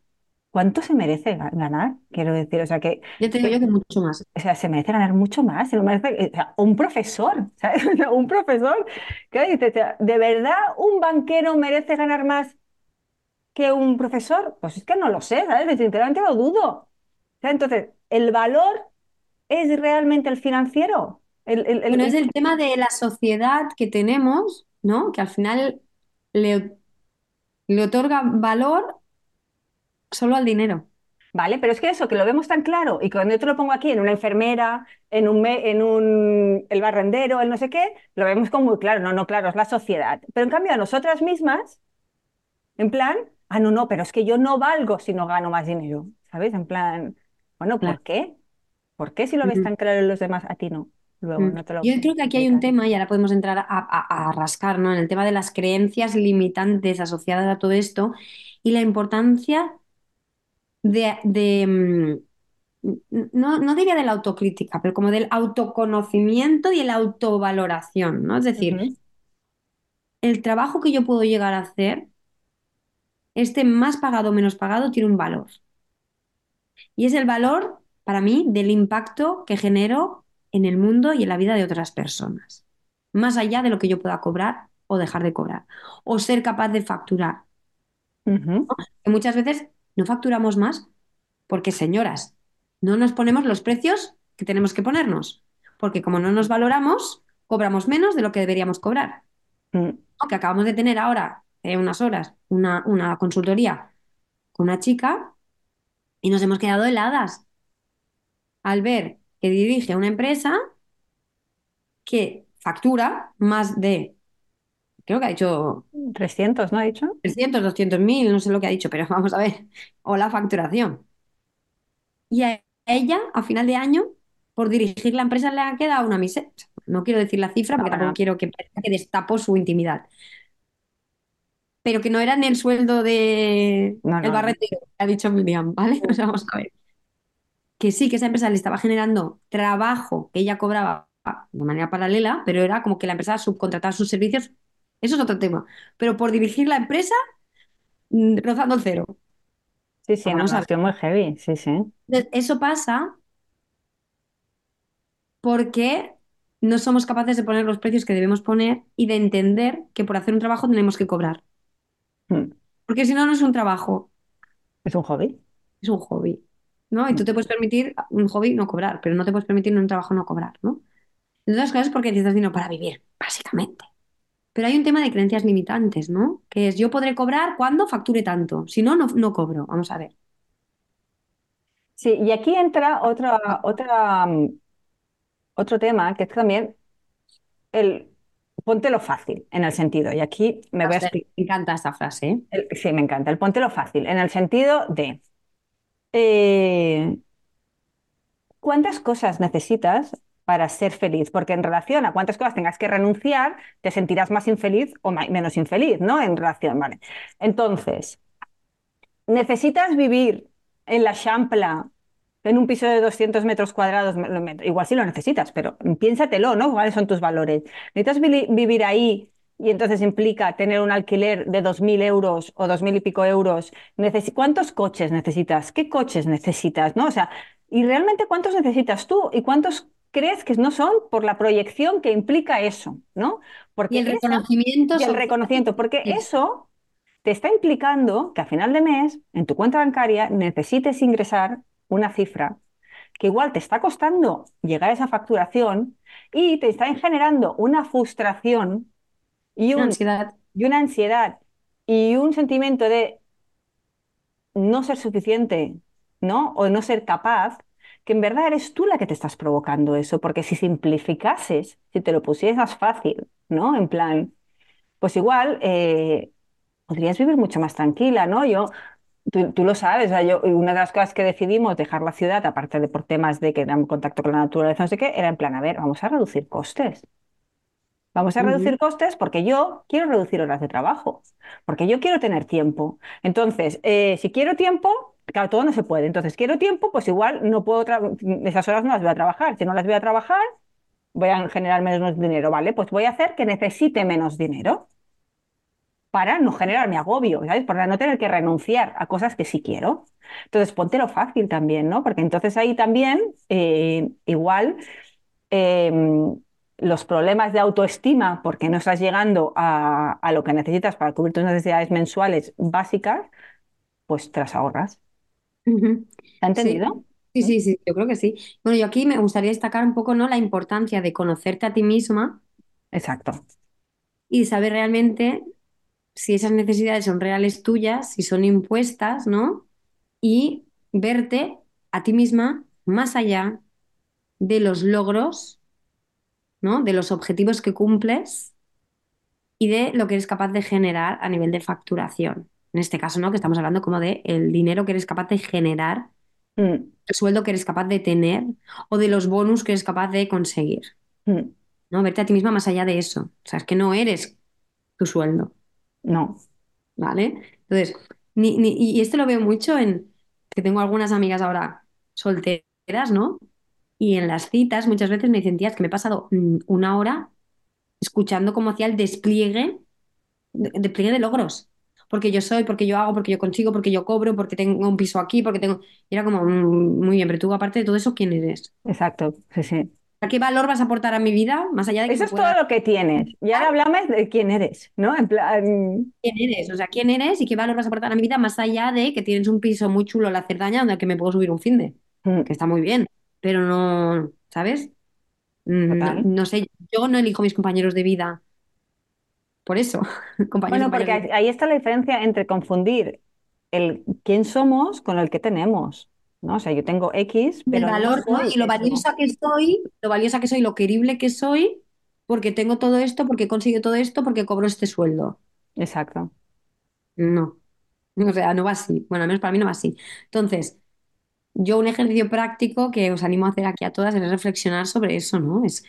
¿cuánto se merece ga- ganar? Quiero decir, o sea, que... Yo te digo yo que mucho más. O sea, se merece ganar mucho más, se lo merece, eh, o sea, un profesor, ¿sabes? O sea, un profesor, ¿qué dices? O sea, ¿de verdad un banquero merece ganar más que un profesor? Pues es que no lo sé, ¿sabes? Sinceramente lo dudo. O sea, entonces, ¿el valor es realmente el financiero? El, el- el- Bueno, es el- el tema de la sociedad que tenemos, ¿no? Que al final le, le otorga valor solo al dinero. ¿Vale? Pero es que eso, que lo vemos tan claro y cuando yo te lo pongo aquí en una enfermera, en un, me- en un, el barrendero, el no sé qué, lo vemos como muy claro. No, no, claro, es la sociedad. Pero en cambio a nosotras mismas, en plan, ah, no, no, pero es que yo no valgo si no gano más dinero, ¿sabes? En plan, bueno, Claro. ¿por qué? ¿Por qué si lo ves tan claro en los demás, a ti no? Luego Mm. no te lo Yo creo que aquí hay un tema, y ahora podemos entrar a, a- a rascar, ¿no? En el tema de las creencias limitantes asociadas a todo esto y la importancia de, de, mm, no, no diría de la autocrítica, pero como del autoconocimiento y la autovaloración, ¿no? Es decir, el trabajo que yo puedo llegar a hacer, este más pagado o menos pagado, tiene un valor. Y es el valor, para mí, del impacto que genero en el mundo y en la vida de otras personas. Más allá de lo que yo pueda cobrar o dejar de cobrar. O ser capaz de facturar. Que muchas veces no facturamos más porque, señoras, no nos ponemos los precios que tenemos que ponernos. Porque como no nos valoramos, cobramos menos de lo que deberíamos cobrar. mm. Que acabamos de tener ahora, eh, unas horas, una, una consultoría con una chica y nos hemos quedado heladas al ver que dirige una empresa que factura más de, creo que ha dicho 300, ¿no ha dicho? 300, 200 mil, no sé lo que ha dicho, pero vamos a ver, o la facturación. Y a ella, a final de año, por dirigir la empresa le ha quedado una miseria. No quiero decir la cifra porque tampoco quiero que que destapo su intimidad, pero que no era ni el sueldo de no, el no, no. barretero, que ha dicho Miriam, ¿vale? O sea, vamos a ver. que sí, que esa empresa le estaba generando trabajo que ella cobraba de manera paralela, pero era como que la empresa subcontrataba sus servicios. Eso es otro tema. Pero por dirigir la empresa, mm, rozando el cero. Sí, sí, no, Vamos no, a estoy ver. muy heavy, sí, sí. Entonces, Eso pasa porque no somos capaces de poner los precios que debemos poner y de entender que por hacer un trabajo tenemos que cobrar. Mm. Porque si no, no es un trabajo, Es un hobby. es un hobby. ¿No? Y tú te puedes permitir un hobby no cobrar, pero no te puedes permitir en un trabajo no cobrar, ¿no? Entre otras cosas porque necesitas dinero para vivir, básicamente. Pero hay un tema de creencias limitantes, ¿no? Que es yo podré cobrar cuando facture tanto. Si no, no, no cobro. Vamos a ver. Sí, y aquí entra otra, otra, otro tema que es también el póntelo fácil, en el sentido, y aquí me voy a explicar. Me encanta esta frase, ¿eh? El- sí, me encanta, el póntelo fácil, en el sentido de eh, cuántas cosas necesitas para ser feliz, porque en relación a cuántas cosas tengas que renunciar, te sentirás más infeliz o menos infeliz, ¿no? En relación, ¿vale? Entonces, ¿necesitas vivir en la Champla, en un piso de 200 metros cuadrados? Igual sí lo necesitas, pero piénsatelo, ¿no? ¿Cuáles son tus valores? ¿Necesitas vi- vivir ahí y entonces implica tener un alquiler de 2.000 euros o 2.000 y pico euros? ¿Cuántos coches necesitas? ¿Qué coches necesitas? ¿No? O sea, ¿y realmente cuántos necesitas tú? ¿Y cuántos crees que no son por la proyección que implica eso? ¿No? Y Porque el esa- reconocimiento y el reconocimiento, porque Sí. eso te está implicando que a final de mes en tu cuenta bancaria necesites ingresar una cifra que igual te está costando llegar a esa facturación y te está generando una frustración y, Una un- ansiedad. y una ansiedad y un sentimiento de no ser suficiente, ¿no? O no ser capaz, que en verdad eres tú la que te estás provocando eso, porque si simplificases, si te lo pusieras fácil, ¿no? En plan, pues igual eh, podrías vivir mucho más tranquila, ¿no? Yo, tú, tú lo sabes, o sea, yo, una de las cosas que decidimos dejar la ciudad, aparte de por temas de que en contacto con la naturaleza, no sé qué, era en plan, a ver, vamos a reducir costes. Vamos a reducir costes porque yo quiero reducir horas de trabajo, porque yo quiero tener tiempo. Entonces, eh, si quiero tiempo, claro, todo no se puede. Entonces, quiero tiempo, pues igual no puedo, esas horas no las voy a trabajar. Si no las voy a trabajar, voy a generar menos dinero, ¿vale? Pues voy a hacer que necesite menos dinero para no generarme agobio, ¿sabes? Para no tener que renunciar a cosas que sí quiero. Entonces, póntelo fácil también, ¿no? Porque entonces ahí también, eh, igual, eh, los problemas de autoestima, porque no estás llegando a, a lo que necesitas para cubrir tus necesidades mensuales básicas, pues te las ahorras. Ujú. ¿Te ha Sí, entendido? sí, sí, sí, yo creo que sí. Bueno, yo aquí me gustaría destacar un poco, ¿no? La importancia de conocerte a ti misma Exacto. y saber realmente si esas necesidades son reales tuyas, si son impuestas, ¿no? Y verte a ti misma más allá de los logros, ¿no? De los objetivos que cumples y de lo que eres capaz de generar a nivel de facturación. En este caso, ¿no? Que estamos hablando como de el dinero que eres capaz de generar, Mm, el sueldo que eres capaz de tener o de los bonus que eres capaz de conseguir, mm, ¿no? Verte a ti misma más allá de eso. O sea, es que no eres tu sueldo, no. ¿vale? Entonces, ni, ni- y esto lo veo mucho en que tengo algunas amigas ahora solteras, ¿no? Y en las citas muchas veces me dicen, que me he pasado mm, una hora escuchando cómo hacía el despliegue, de- despliegue de logros. Porque yo soy, porque yo hago, porque yo consigo, porque yo cobro, porque tengo un piso aquí, porque tengo... Y era como, mm, muy bien, pero tú aparte de todo eso, ¿quién eres? Exacto, sí, sí. ¿A qué valor vas a aportar a mi vida? Más allá de que Eso es todo pueda... lo que tienes. Y ahora hablamos de quién eres, ¿no? En plan, ¿Quién eres? O sea, ¿quién eres y qué valor vas a aportar a mi vida? Más allá de que tienes un piso muy chulo en la Cerdaña donde que me puedo subir un finde, mm, que está muy bien, pero no, ¿sabes? Mm, No, total. no sé, yo no elijo mis compañeros de vida por eso, compañeros y Bueno, porque ahí está la diferencia entre confundir el quién somos con el que tenemos, ¿no? O sea, yo tengo X, pero no valor, ¿no? Y lo valiosa que soy, lo valiosa que soy, lo querible que soy, porque tengo todo esto, porque consigo todo esto, porque cobro este sueldo. Exacto. No, o sea, no va así. Bueno, al menos para mí no va así. Entonces, yo un ejercicio práctico que os animo a hacer aquí a todas es reflexionar sobre eso, ¿no? Es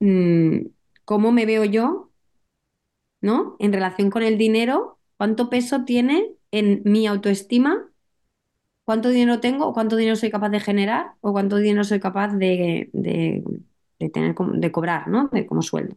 mm, cómo me veo yo, ¿no? En relación con el dinero, cuánto peso tiene en mi autoestima, cuánto dinero tengo, cuánto dinero soy capaz de generar, o cuánto dinero soy capaz de, de- de tener de cobrar, ¿no? De, como sueldo.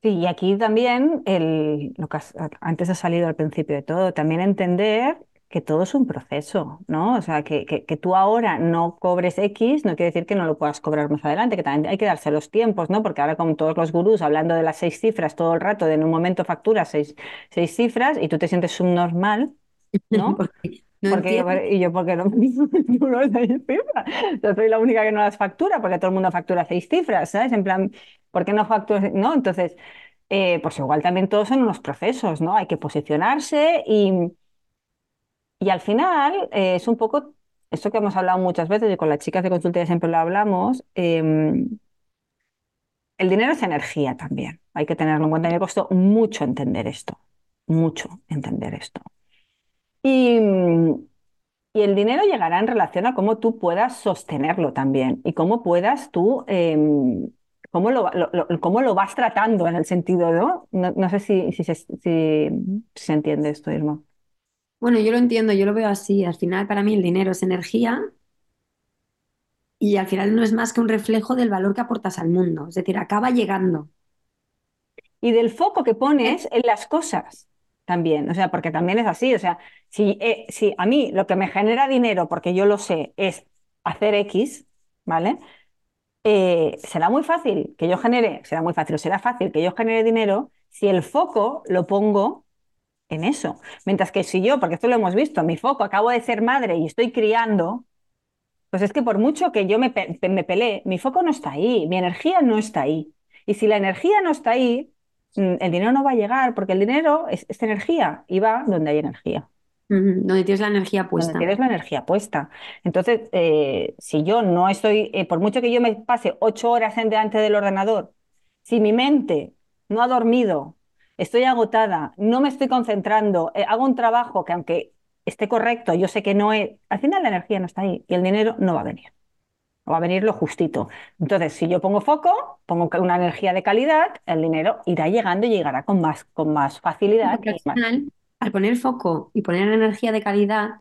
Sí, y aquí también, el, lo que antes ha salido al principio de todo, también entender que todo es un proceso, ¿no? O sea, que, que, que tú ahora no cobres X no quiere decir que no lo puedas cobrar más adelante, que también hay que darse los tiempos, ¿no? Porque ahora con todos los gurús hablando de las seis cifras todo el rato, de en un momento facturas seis, seis cifras y tú te sientes subnormal, ¿no? Porque no Porque yo, y yo, porque no facturo seis cifras. Yo soy la única que no las factura, porque todo el mundo factura seis cifras, ¿sabes? En plan, ¿por qué no facturas? ¿No? Entonces, eh, pues igual también todos son unos procesos, ¿no? Hay que posicionarse y, y al final eh, es un poco esto que hemos hablado muchas veces y con las chicas de consultoría siempre lo hablamos. eh, el dinero es energía también. Hay que tenerlo en cuenta. Me costó mucho entender esto, mucho entender esto. Y, Y el dinero llegará en relación a cómo tú puedas sostenerlo también y cómo puedas tú, eh, cómo lo, cómo lo vas tratando en el sentido, ¿no? No, sé si, si- si se entiende esto, Irma. Bueno, yo lo entiendo, yo lo veo así. Al final, para mí, el dinero es energía y al final no es más que un reflejo del valor que aportas al mundo. Es decir, acaba llegando. Y del foco que pones en las cosas también, o sea, porque también es así, o sea, si, eh, si a mí lo que me genera dinero, porque yo lo sé, es hacer X, ¿vale? eh, será muy fácil que yo genere, será muy fácil, será fácil que yo genere dinero si el foco lo pongo en eso. Mientras que si yo, porque esto lo hemos visto, mi foco, acabo de ser madre y estoy criando, pues es que por mucho que yo me, pe- me pelee, mi foco no está ahí, mi energía no está ahí. Y si la energía no está ahí, mm, el dinero no va a llegar, porque el dinero es, es energía y va donde hay energía Donde tienes la energía donde puesta. tienes la energía puesta. Entonces, eh, si yo no estoy, eh, por mucho que yo me pase ocho horas en delante del ordenador, si mi mente no ha dormido, estoy agotada, no me estoy concentrando, eh, hago un trabajo que aunque esté correcto, yo sé que no es, al final la energía no está ahí y el dinero no va a venir. Va a venir lo justito. Entonces, si yo pongo foco, pongo una energía de calidad, el dinero irá llegando y llegará con más, con más facilidad al más. final, al poner foco y poner energía de calidad,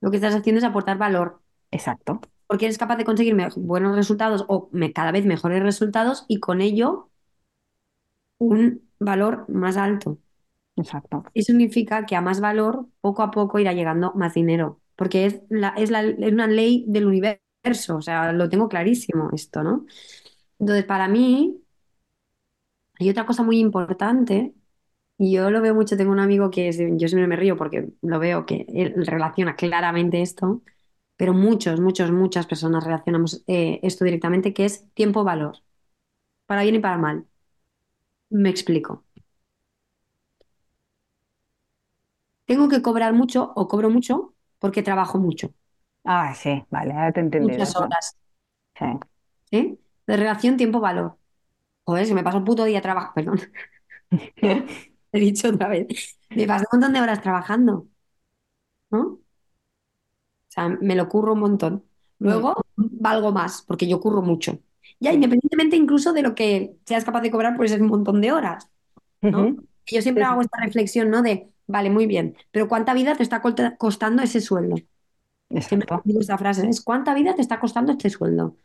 lo que estás haciendo es aportar valor. Exacto, Porque eres capaz de conseguir buenos resultados o me- cada vez mejores resultados y con ello un valor más alto. exacto. Y significa que a más valor, poco a poco irá llegando más dinero, porque es, la, es, la- es una ley del universo, o sea, lo tengo clarísimo esto, ¿no? Entonces, para mí, hay otra cosa muy importante, y yo lo veo mucho, tengo un amigo que es- yo siempre me río porque lo veo que él relaciona claramente esto, pero muchos, muchos, muchas personas relacionamos eh, esto directamente, que es tiempo-valor, para bien y para mal. Me explico. Tengo que cobrar mucho o cobro mucho porque trabajo mucho. Ah, sí, vale, ahora te he entendido. muchas horas, Sí. ¿sí? De relación tiempo-valor. Joder, se me pasó un puto día trabajando, perdón, he dicho otra vez. Me pasó un montón de horas trabajando, ¿no? O sea, me lo curro un montón. Mm, Luego valgo más, porque yo curro mucho. Ya, independientemente incluso de lo que seas capaz de cobrar por ese montón de horas, ¿no? Yo siempre Sí, hago esta reflexión, ¿no? De, vale, muy bien, pero ¿cuánta vida te está costando ese sueldo? Siempre digo esta frase, es ¿cuánta vida te está costando este sueldo?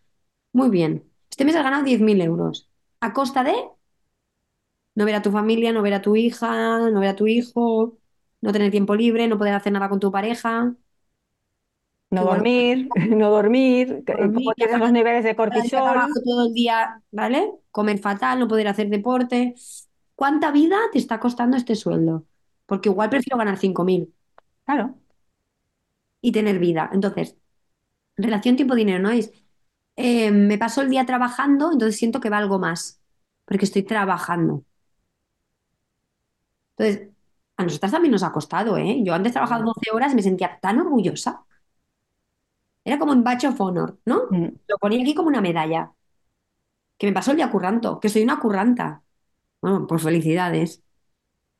Muy bien, este mes has ganado 10.000 euros. ¿A costa de no ver a tu familia, no ver a tu hija, no ver a tu hijo, no tener tiempo libre, no poder hacer nada con tu pareja? No Que dormir, no dormir, que- dormir, cómo tienes viajar los niveles de a trabajo cortisol. todo el día, ¿vale? Comer fatal, no poder hacer deporte. ¿Cuánta vida te está costando este sueldo? Porque igual prefiero ganar 5.000 Claro. y tener vida. Entonces, relación tiempo-dinero, ¿no? Es, eh, me paso el día trabajando, entonces siento que valgo más, porque estoy trabajando. Entonces, a nosotras también nos ha costado, ¿eh? Yo antes trabajaba Sí. 12 horas y me sentía tan orgullosa. Era como un badge of honor, ¿no? Mm. Lo ponía aquí como una medalla, que me pasó el día curranto, que soy una curranta. Bueno, pues felicidades.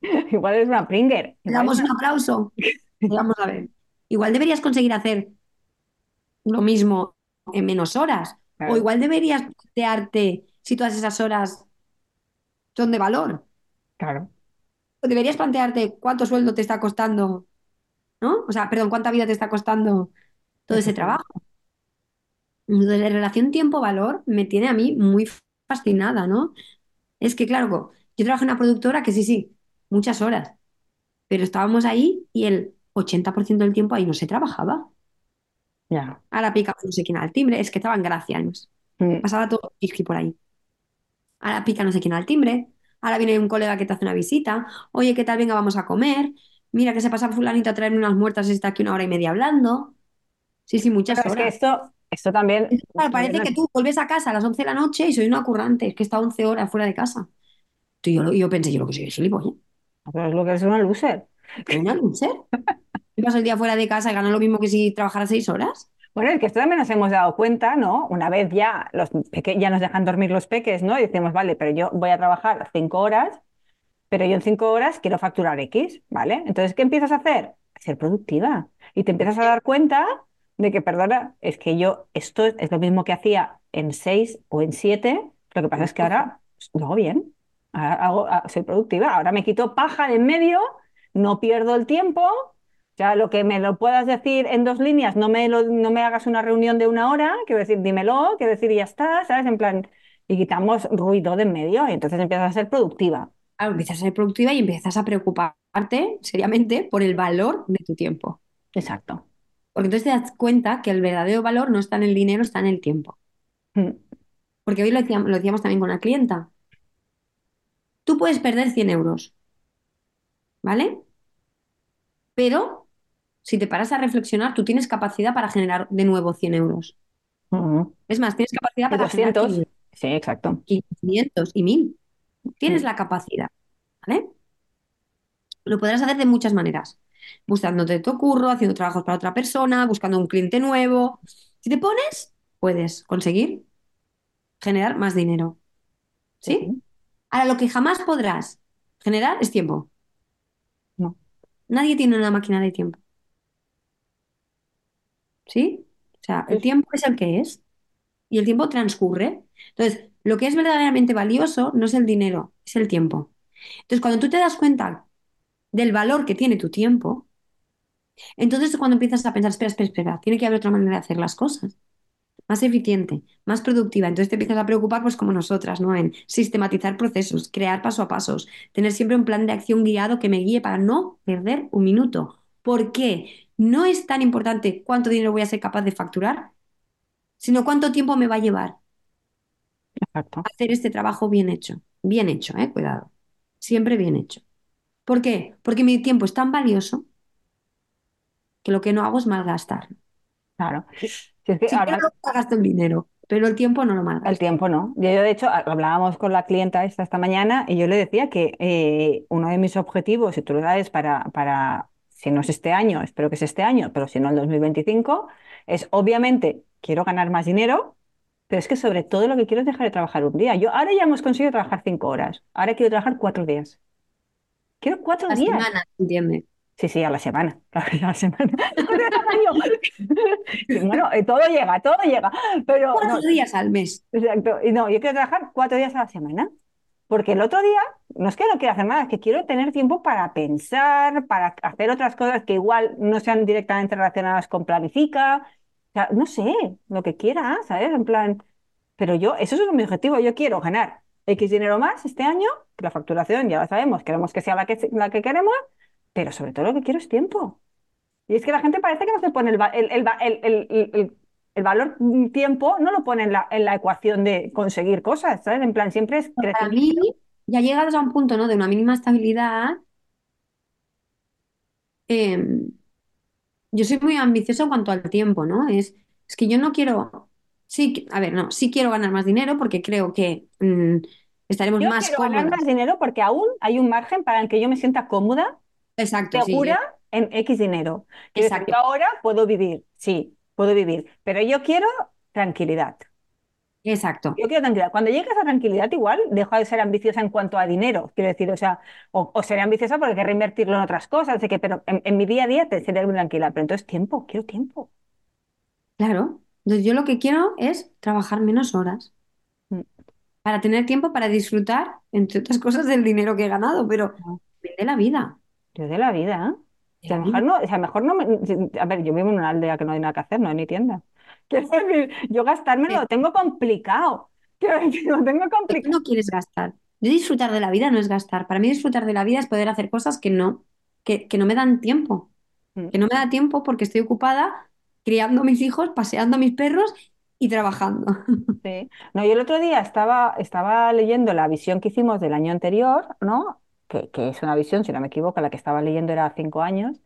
Igual es una Pringer. Le damos un aplauso. Vamos a ver. Igual deberías conseguir hacer lo mismo en menos horas. O igual deberías plantearte si todas esas horas son de valor. claro. O deberías plantearte cuánto sueldo te está costando, ¿no? O sea, perdón, cuánta vida te está costando todo ese trabajo. Entonces, la relación tiempo-valor me tiene a mí muy fascinada, ¿no? Es que, claro, yo trabajo en una productora que sí, sí, muchas horas, pero estábamos ahí y el 80% del tiempo ahí no se trabajaba. Ya. Ahora pica no sé quién al timbre, es que estaba en Gracia, además. Mm. Pasaba todo isqui por ahí. Ahora pica no sé quién al timbre, ahora viene un colega que te hace una visita, oye, ¿qué tal? Venga, vamos a comer. Mira que se pasa fulanito a traerme unas muertas y está aquí una hora y media hablando. Sí, sí, Pero muchas es que horas. esto, esto también, claro, parece que tú vuelves a casa a las 11 de la noche y soy una currante, es que estado 11 horas fuera de casa. Yo, yo pensé, yo lo que soy es gilipollas, pero es lo que es una loser. una loser. Me paso el día fuera de casa y gano lo mismo que si trabajara 6 horas. Bueno, es que esto también nos hemos dado cuenta, ¿no? Una vez ya los peque- ya nos dejan dormir los peques, ¿no? Y decimos, vale, pero yo voy a trabajar cinco horas, pero yo en cinco horas quiero facturar X, ¿vale? Entonces, ¿qué empiezas a hacer? A ser productiva. Y te empiezas a dar cuenta de que, perdona, es que yo esto es, lo mismo que hacía en seis o en siete, lo que pasa es que ahora pues, lo hago bien, ahora hago- ah, soy productiva, ahora me quito paja de en medio, no pierdo el tiempo. Sea, lo que me lo puedas decir en dos líneas, no me, lo- no me hagas una reunión de una hora, quiero decir, dímelo, quiero decir, ya está, ¿sabes? En plan, y quitamos ruido de en medio y entonces empiezas a ser productiva. Claro, empiezas a ser productiva y empiezas a preocuparte seriamente por el valor de tu tiempo. Exacto. Porque entonces te das cuenta que el verdadero valor no está en el dinero, está en el tiempo. Mm, Porque hoy lo decíamos, lo decíamos también con una clienta. Tú puedes perder 100 euros, ¿vale? Pero si te paras a reflexionar, tú tienes capacidad para generar de nuevo 100 euros. mm. Es más, tienes capacidad para generar 200, sí, exacto. 500 y 1000. Tienes Mm, la capacidad, ¿vale? Lo podrás hacer de muchas maneras. Buscándote tu curro, haciendo trabajos para otra persona, buscando un cliente nuevo. Si te pones, puedes conseguir generar más dinero, sí. Ahora, lo que jamás podrás generar es tiempo. No. Nadie tiene una máquina de tiempo, ¿sí? O sea, el tiempo es el que es y el tiempo transcurre. Entonces, lo que es verdaderamente valioso no es el dinero, es el tiempo. Entonces, cuando tú te das cuenta del valor que tiene tu tiempo, entonces es cuando empiezas a pensar, espera, espera, espera, tiene que haber otra manera de hacer las cosas, más eficiente, más productiva. Entonces te empiezas a preocupar, pues como nosotras, ¿no? En sistematizar procesos, crear paso a pasos, tener siempre un plan de acción guiado que me guíe para no perder un minuto. ¿Por qué? No es tan importante cuánto dinero voy a ser capaz de facturar, sino cuánto tiempo me va a llevar exacto. hacer este trabajo bien hecho. Bien hecho, ¿eh? Cuidado. Siempre bien hecho. ¿Por qué? Porque mi tiempo es tan valioso que lo que no hago es malgastar. Claro. Si es que Si ahora gasto el dinero, pero el tiempo no lo el malgasto. tiempo no. Yo, yo, de hecho, ha- hablábamos con la clienta esta, esta mañana y yo le decía que eh, uno de mis objetivos, y tú lo sabes, para, para si no es este año, espero que es este año, pero si no el 2025, es obviamente quiero ganar más dinero, pero es que sobre todo lo que quiero es dejar de trabajar un día. Yo ahora ya hemos conseguido trabajar cinco horas, ahora quiero trabajar cuatro días. Quiero cuatro La días. semana, ¿entiendes? Sí, sí, a la semana. A la semana. Bueno, eh, todo llega, todo llega. Pero no, Cuatro días al mes. exacto. No, yo quiero trabajar cuatro días a la semana. Porque el otro día, no es que no quiera hacer nada, es que quiero tener tiempo para pensar, para hacer otras cosas que igual no sean directamente relacionadas con planifica. O sea, no sé, lo que quiera, ¿sabes? En plan, pero yo, eso es mi objetivo, yo quiero ganar X dinero más este año, que la facturación ya la sabemos, queremos que sea la que, la que queremos, pero sobre todo lo que quiero es tiempo. Y es que la gente parece que no se pone el, el, el, el, valor mm, tiempo, no lo pone en la, en la ecuación de conseguir cosas, ¿sabes? En plan, siempre es Para crecimiento. mí, ya llegados a un punto, ¿no? de una mínima estabilidad, em, yo soy muy ambiciosa en cuanto al tiempo, ¿no? Es, es que yo no quiero, sí, a ver, no, sí quiero ganar más dinero porque creo que mm, estaremos Yo más quiero ganar más dinero porque aún hay un margen para el que yo me sienta cómoda, Exacto, sí, segura en X dinero. Quiero exacto, yo ahora puedo vivir, sí, puedo vivir, pero yo quiero tranquilidad. exacto. Yo quiero tranquilidad. Cuando llegue a esa tranquilidad, igual dejo de ser ambiciosa en cuanto a dinero. Quiero decir, o sea, o, o seré ambiciosa porque querré invertirlo en otras cosas. Así que, pero en, en mi día a día te seré muy tranquila. Pero entonces tiempo, quiero tiempo. Claro. Entonces yo lo que quiero es trabajar menos horas Mm. para tener tiempo para disfrutar, entre otras cosas, del dinero que he ganado, pero No, de la vida, Yo de la vida, ¿eh? a lo mejor no, a lo mejor no me- a ver, yo vivo en una aldea que no hay nada que hacer, no hay ni tienda. Quiero decir, yo gastármelo lo tengo complicado. Quiero decir, lo tengo tú complicado. no quieres gastar. Yo disfrutar de la vida no es gastar. Para mí disfrutar de la vida es poder hacer cosas que no, que, que no me dan tiempo. Mm, Que no me da tiempo porque estoy ocupada criando mis hijos, paseando a mis perros y trabajando. Sí. No, yo el otro día estaba, estaba leyendo la visión que hicimos del año anterior, ¿no? Que, que es una visión, si no me equivoco, la que estaba leyendo era cinco años.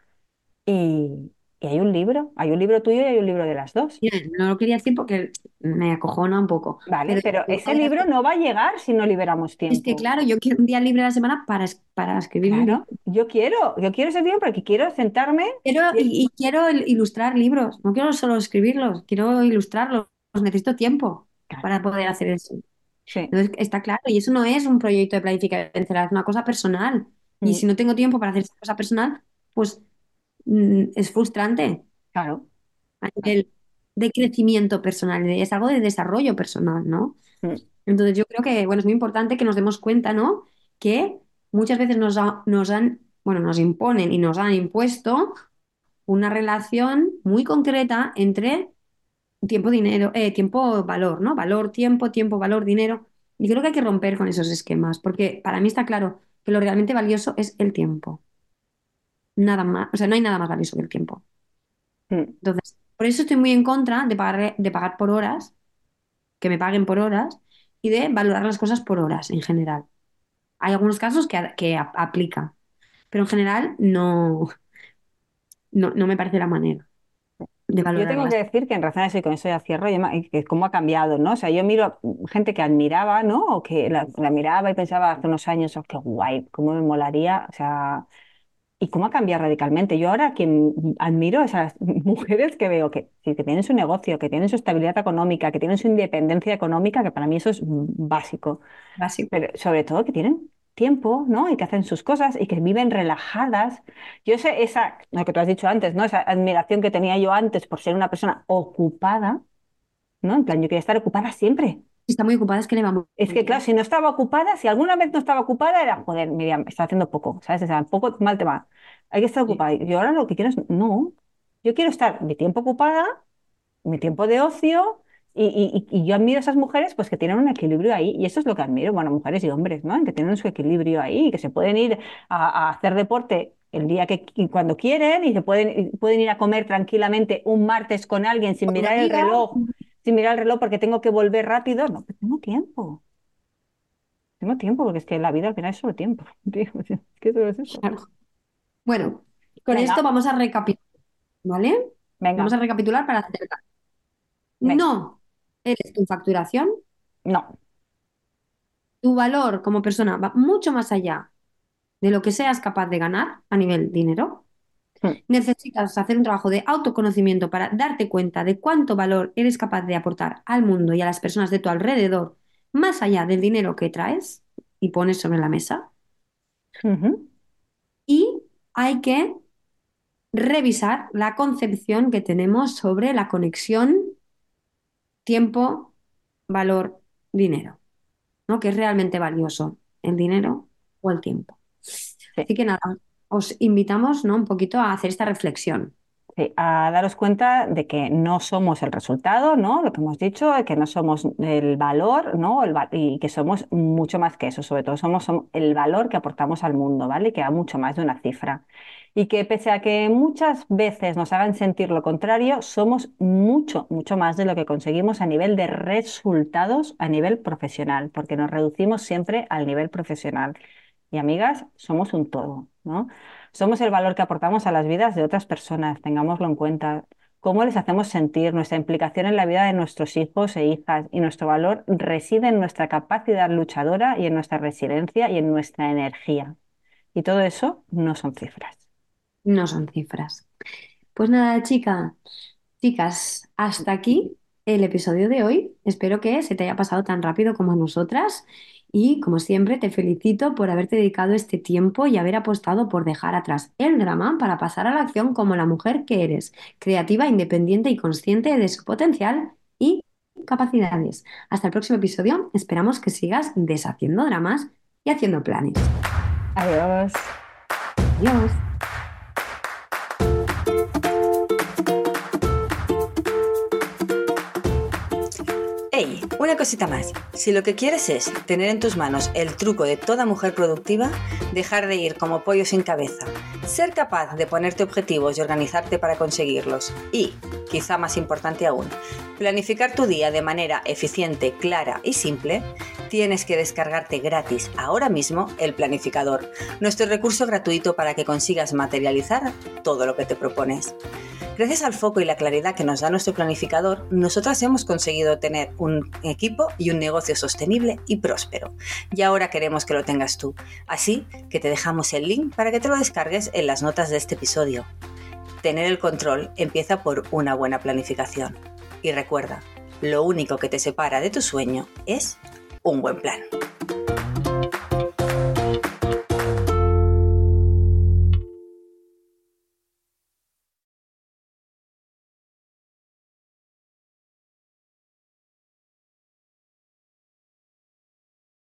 Y, y hay un libro, hay un libro tuyo y hay un libro de las dos. No lo quería decir porque me acojona un poco. Vale, Pero pero ese libro no va a llegar si no liberamos es que, tiempo. claro, yo quiero un día libre a la semana para, para escribir. Claro, yo quiero, yo quiero ese tiempo porque quiero sentarme. Quiero, y- quiero il- ilustrar libros. No quiero solo escribirlos, quiero ilustrarlos. Necesito tiempo Claro, para poder hacer eso. sí. Entonces, está claro, y eso no es un proyecto de planificación, es una cosa personal. Y Mm, si no tengo tiempo para hacer esa cosa personal, pues es frustrante Claro. a nivel de crecimiento personal, es algo de desarrollo personal, ¿no? Mm, Entonces, yo creo que, bueno, es muy importante que nos demos cuenta, ¿no? Que muchas veces nos, ha- nos han, bueno, nos imponen y nos han impuesto una relación muy concreta entre tiempo, dinero, eh, tiempo, valor, ¿no? Valor, tiempo, tiempo, valor, dinero. Y creo que hay que romper con esos esquemas, porque para mí está claro que lo realmente valioso es el tiempo. Nada más, o sea, no hay nada más valioso que el tiempo. mm. Entonces, por eso estoy muy en contra de pagar, de pagar por horas, que me paguen por horas, y de valorar las cosas por horas en general. Hay algunos casos que, que a- aplican, pero en general no, no, no me parece la manera de Yo tengo que decir que en razón de eso, y con eso ya cierro, que cómo ha cambiado, ¿no? O sea, yo miro gente que admiraba, ¿no? O que la, la miraba y pensaba hace unos años, oh, qué guay, cómo me molaría, o sea, y cómo ha cambiado radicalmente. Yo ahora quien admiro es a las mujeres que veo que, que tienen su negocio, que tienen su estabilidad económica, que tienen su independencia económica, que para mí eso es básico. básicas. pero sobre todo que tienen tiempo, ¿no? Y que hacen sus cosas y que viven relajadas. Yo sé esa, lo que tú has dicho antes, ¿no? Esa admiración que tenía yo antes por ser una persona ocupada, ¿no? En plan, yo quería estar ocupada siempre. Si está muy ocupada es que le va muy Es que, claro, si no estaba ocupada, si alguna vez no estaba ocupada, era, joder, Miriam, está haciendo poco, ¿sabes? O sea, poco mal te va. Hay que estar ocupada. Yo ahora lo que quiero es, no, yo quiero estar mi tiempo ocupada, mi tiempo de ocio, y, y- y yo admiro a esas mujeres pues que tienen un equilibrio ahí, y eso es lo que admiro, bueno, mujeres y hombres, ¿no? Que tienen su equilibrio ahí, que se pueden ir a, a hacer deporte el día que cuando quieren, y se pueden, pueden ir a comer tranquilamente un martes con alguien sin mirar el reloj, sin mirar el reloj porque tengo que volver rápido, no, pues tengo tiempo. Tengo tiempo, porque es que la vida al final es solo tiempo. Tío, es que solo es eso. claro. Bueno, con Venga, esto vamos a recapitular, ¿vale? venga, Vamos a recapitular para acertar. No eres tu facturación, No, tu valor como persona va mucho más allá de lo que seas capaz de ganar a nivel dinero. Hmm. Necesitas hacer un trabajo de autoconocimiento para darte cuenta de cuánto valor eres capaz de aportar al mundo y a las personas de tu alrededor, más allá del dinero que traes y pones sobre la mesa. Y hay que revisar la concepción que tenemos sobre la conexión tiempo, valor, dinero, ¿no? ¿Qué es realmente valioso? ¿El dinero o el tiempo? Así que nada, os invitamos, ¿no? un poquito a hacer esta reflexión. Sí, a daros cuenta de que no somos el resultado, ¿no? Lo que hemos dicho, que no somos el valor, ¿no? El va- y que somos mucho más que eso, sobre todo somos, som- el valor que aportamos al mundo, ¿vale? Y que va mucho más de una cifra. Y que pese a que muchas veces nos hagan sentir lo contrario, somos mucho, mucho más de lo que conseguimos a nivel de resultados a nivel profesional, porque nos reducimos siempre al nivel profesional. Y amigas, somos un todo, ¿no? Somos el valor que aportamos a las vidas de otras personas, tengámoslo en cuenta. Cómo les hacemos sentir, nuestra implicación en la vida de nuestros hijos e hijas y nuestro valor reside en nuestra capacidad luchadora y en nuestra resiliencia y en nuestra energía. Y todo eso no son cifras. No son cifras. Pues nada, chica, chicas, hasta aquí el episodio de hoy. Espero que se te haya pasado tan rápido como a nosotras. Y como siempre, te felicito por haberte dedicado este tiempo y haber apostado por dejar atrás el drama para pasar a la acción como la mujer que eres, creativa, independiente y consciente de su potencial y capacidades. Hasta el próximo episodio. Esperamos que sigas deshaciendo dramas y haciendo planes. Adiós. Adiós. Una cosita más. Si lo que quieres es tener en tus manos el truco de toda mujer productiva, dejar de ir como pollo sin cabeza, ser capaz de ponerte objetivos y organizarte para conseguirlos y, quizá más importante aún, planificar tu día de manera eficiente, clara y simple, tienes que descargarte gratis ahora mismo el planificador, nuestro recurso gratuito para que consigas materializar todo lo que te propones. Gracias al foco y la claridad que nos da nuestro planificador, nosotras hemos conseguido tener un y un negocio sostenible y próspero. Y ahora queremos que lo tengas tú. Así que te dejamos el link para que te lo descargues en las notas de este episodio. Tener el control empieza por una buena planificación. Y recuerda, lo único que te separa de tu sueño es un buen plan.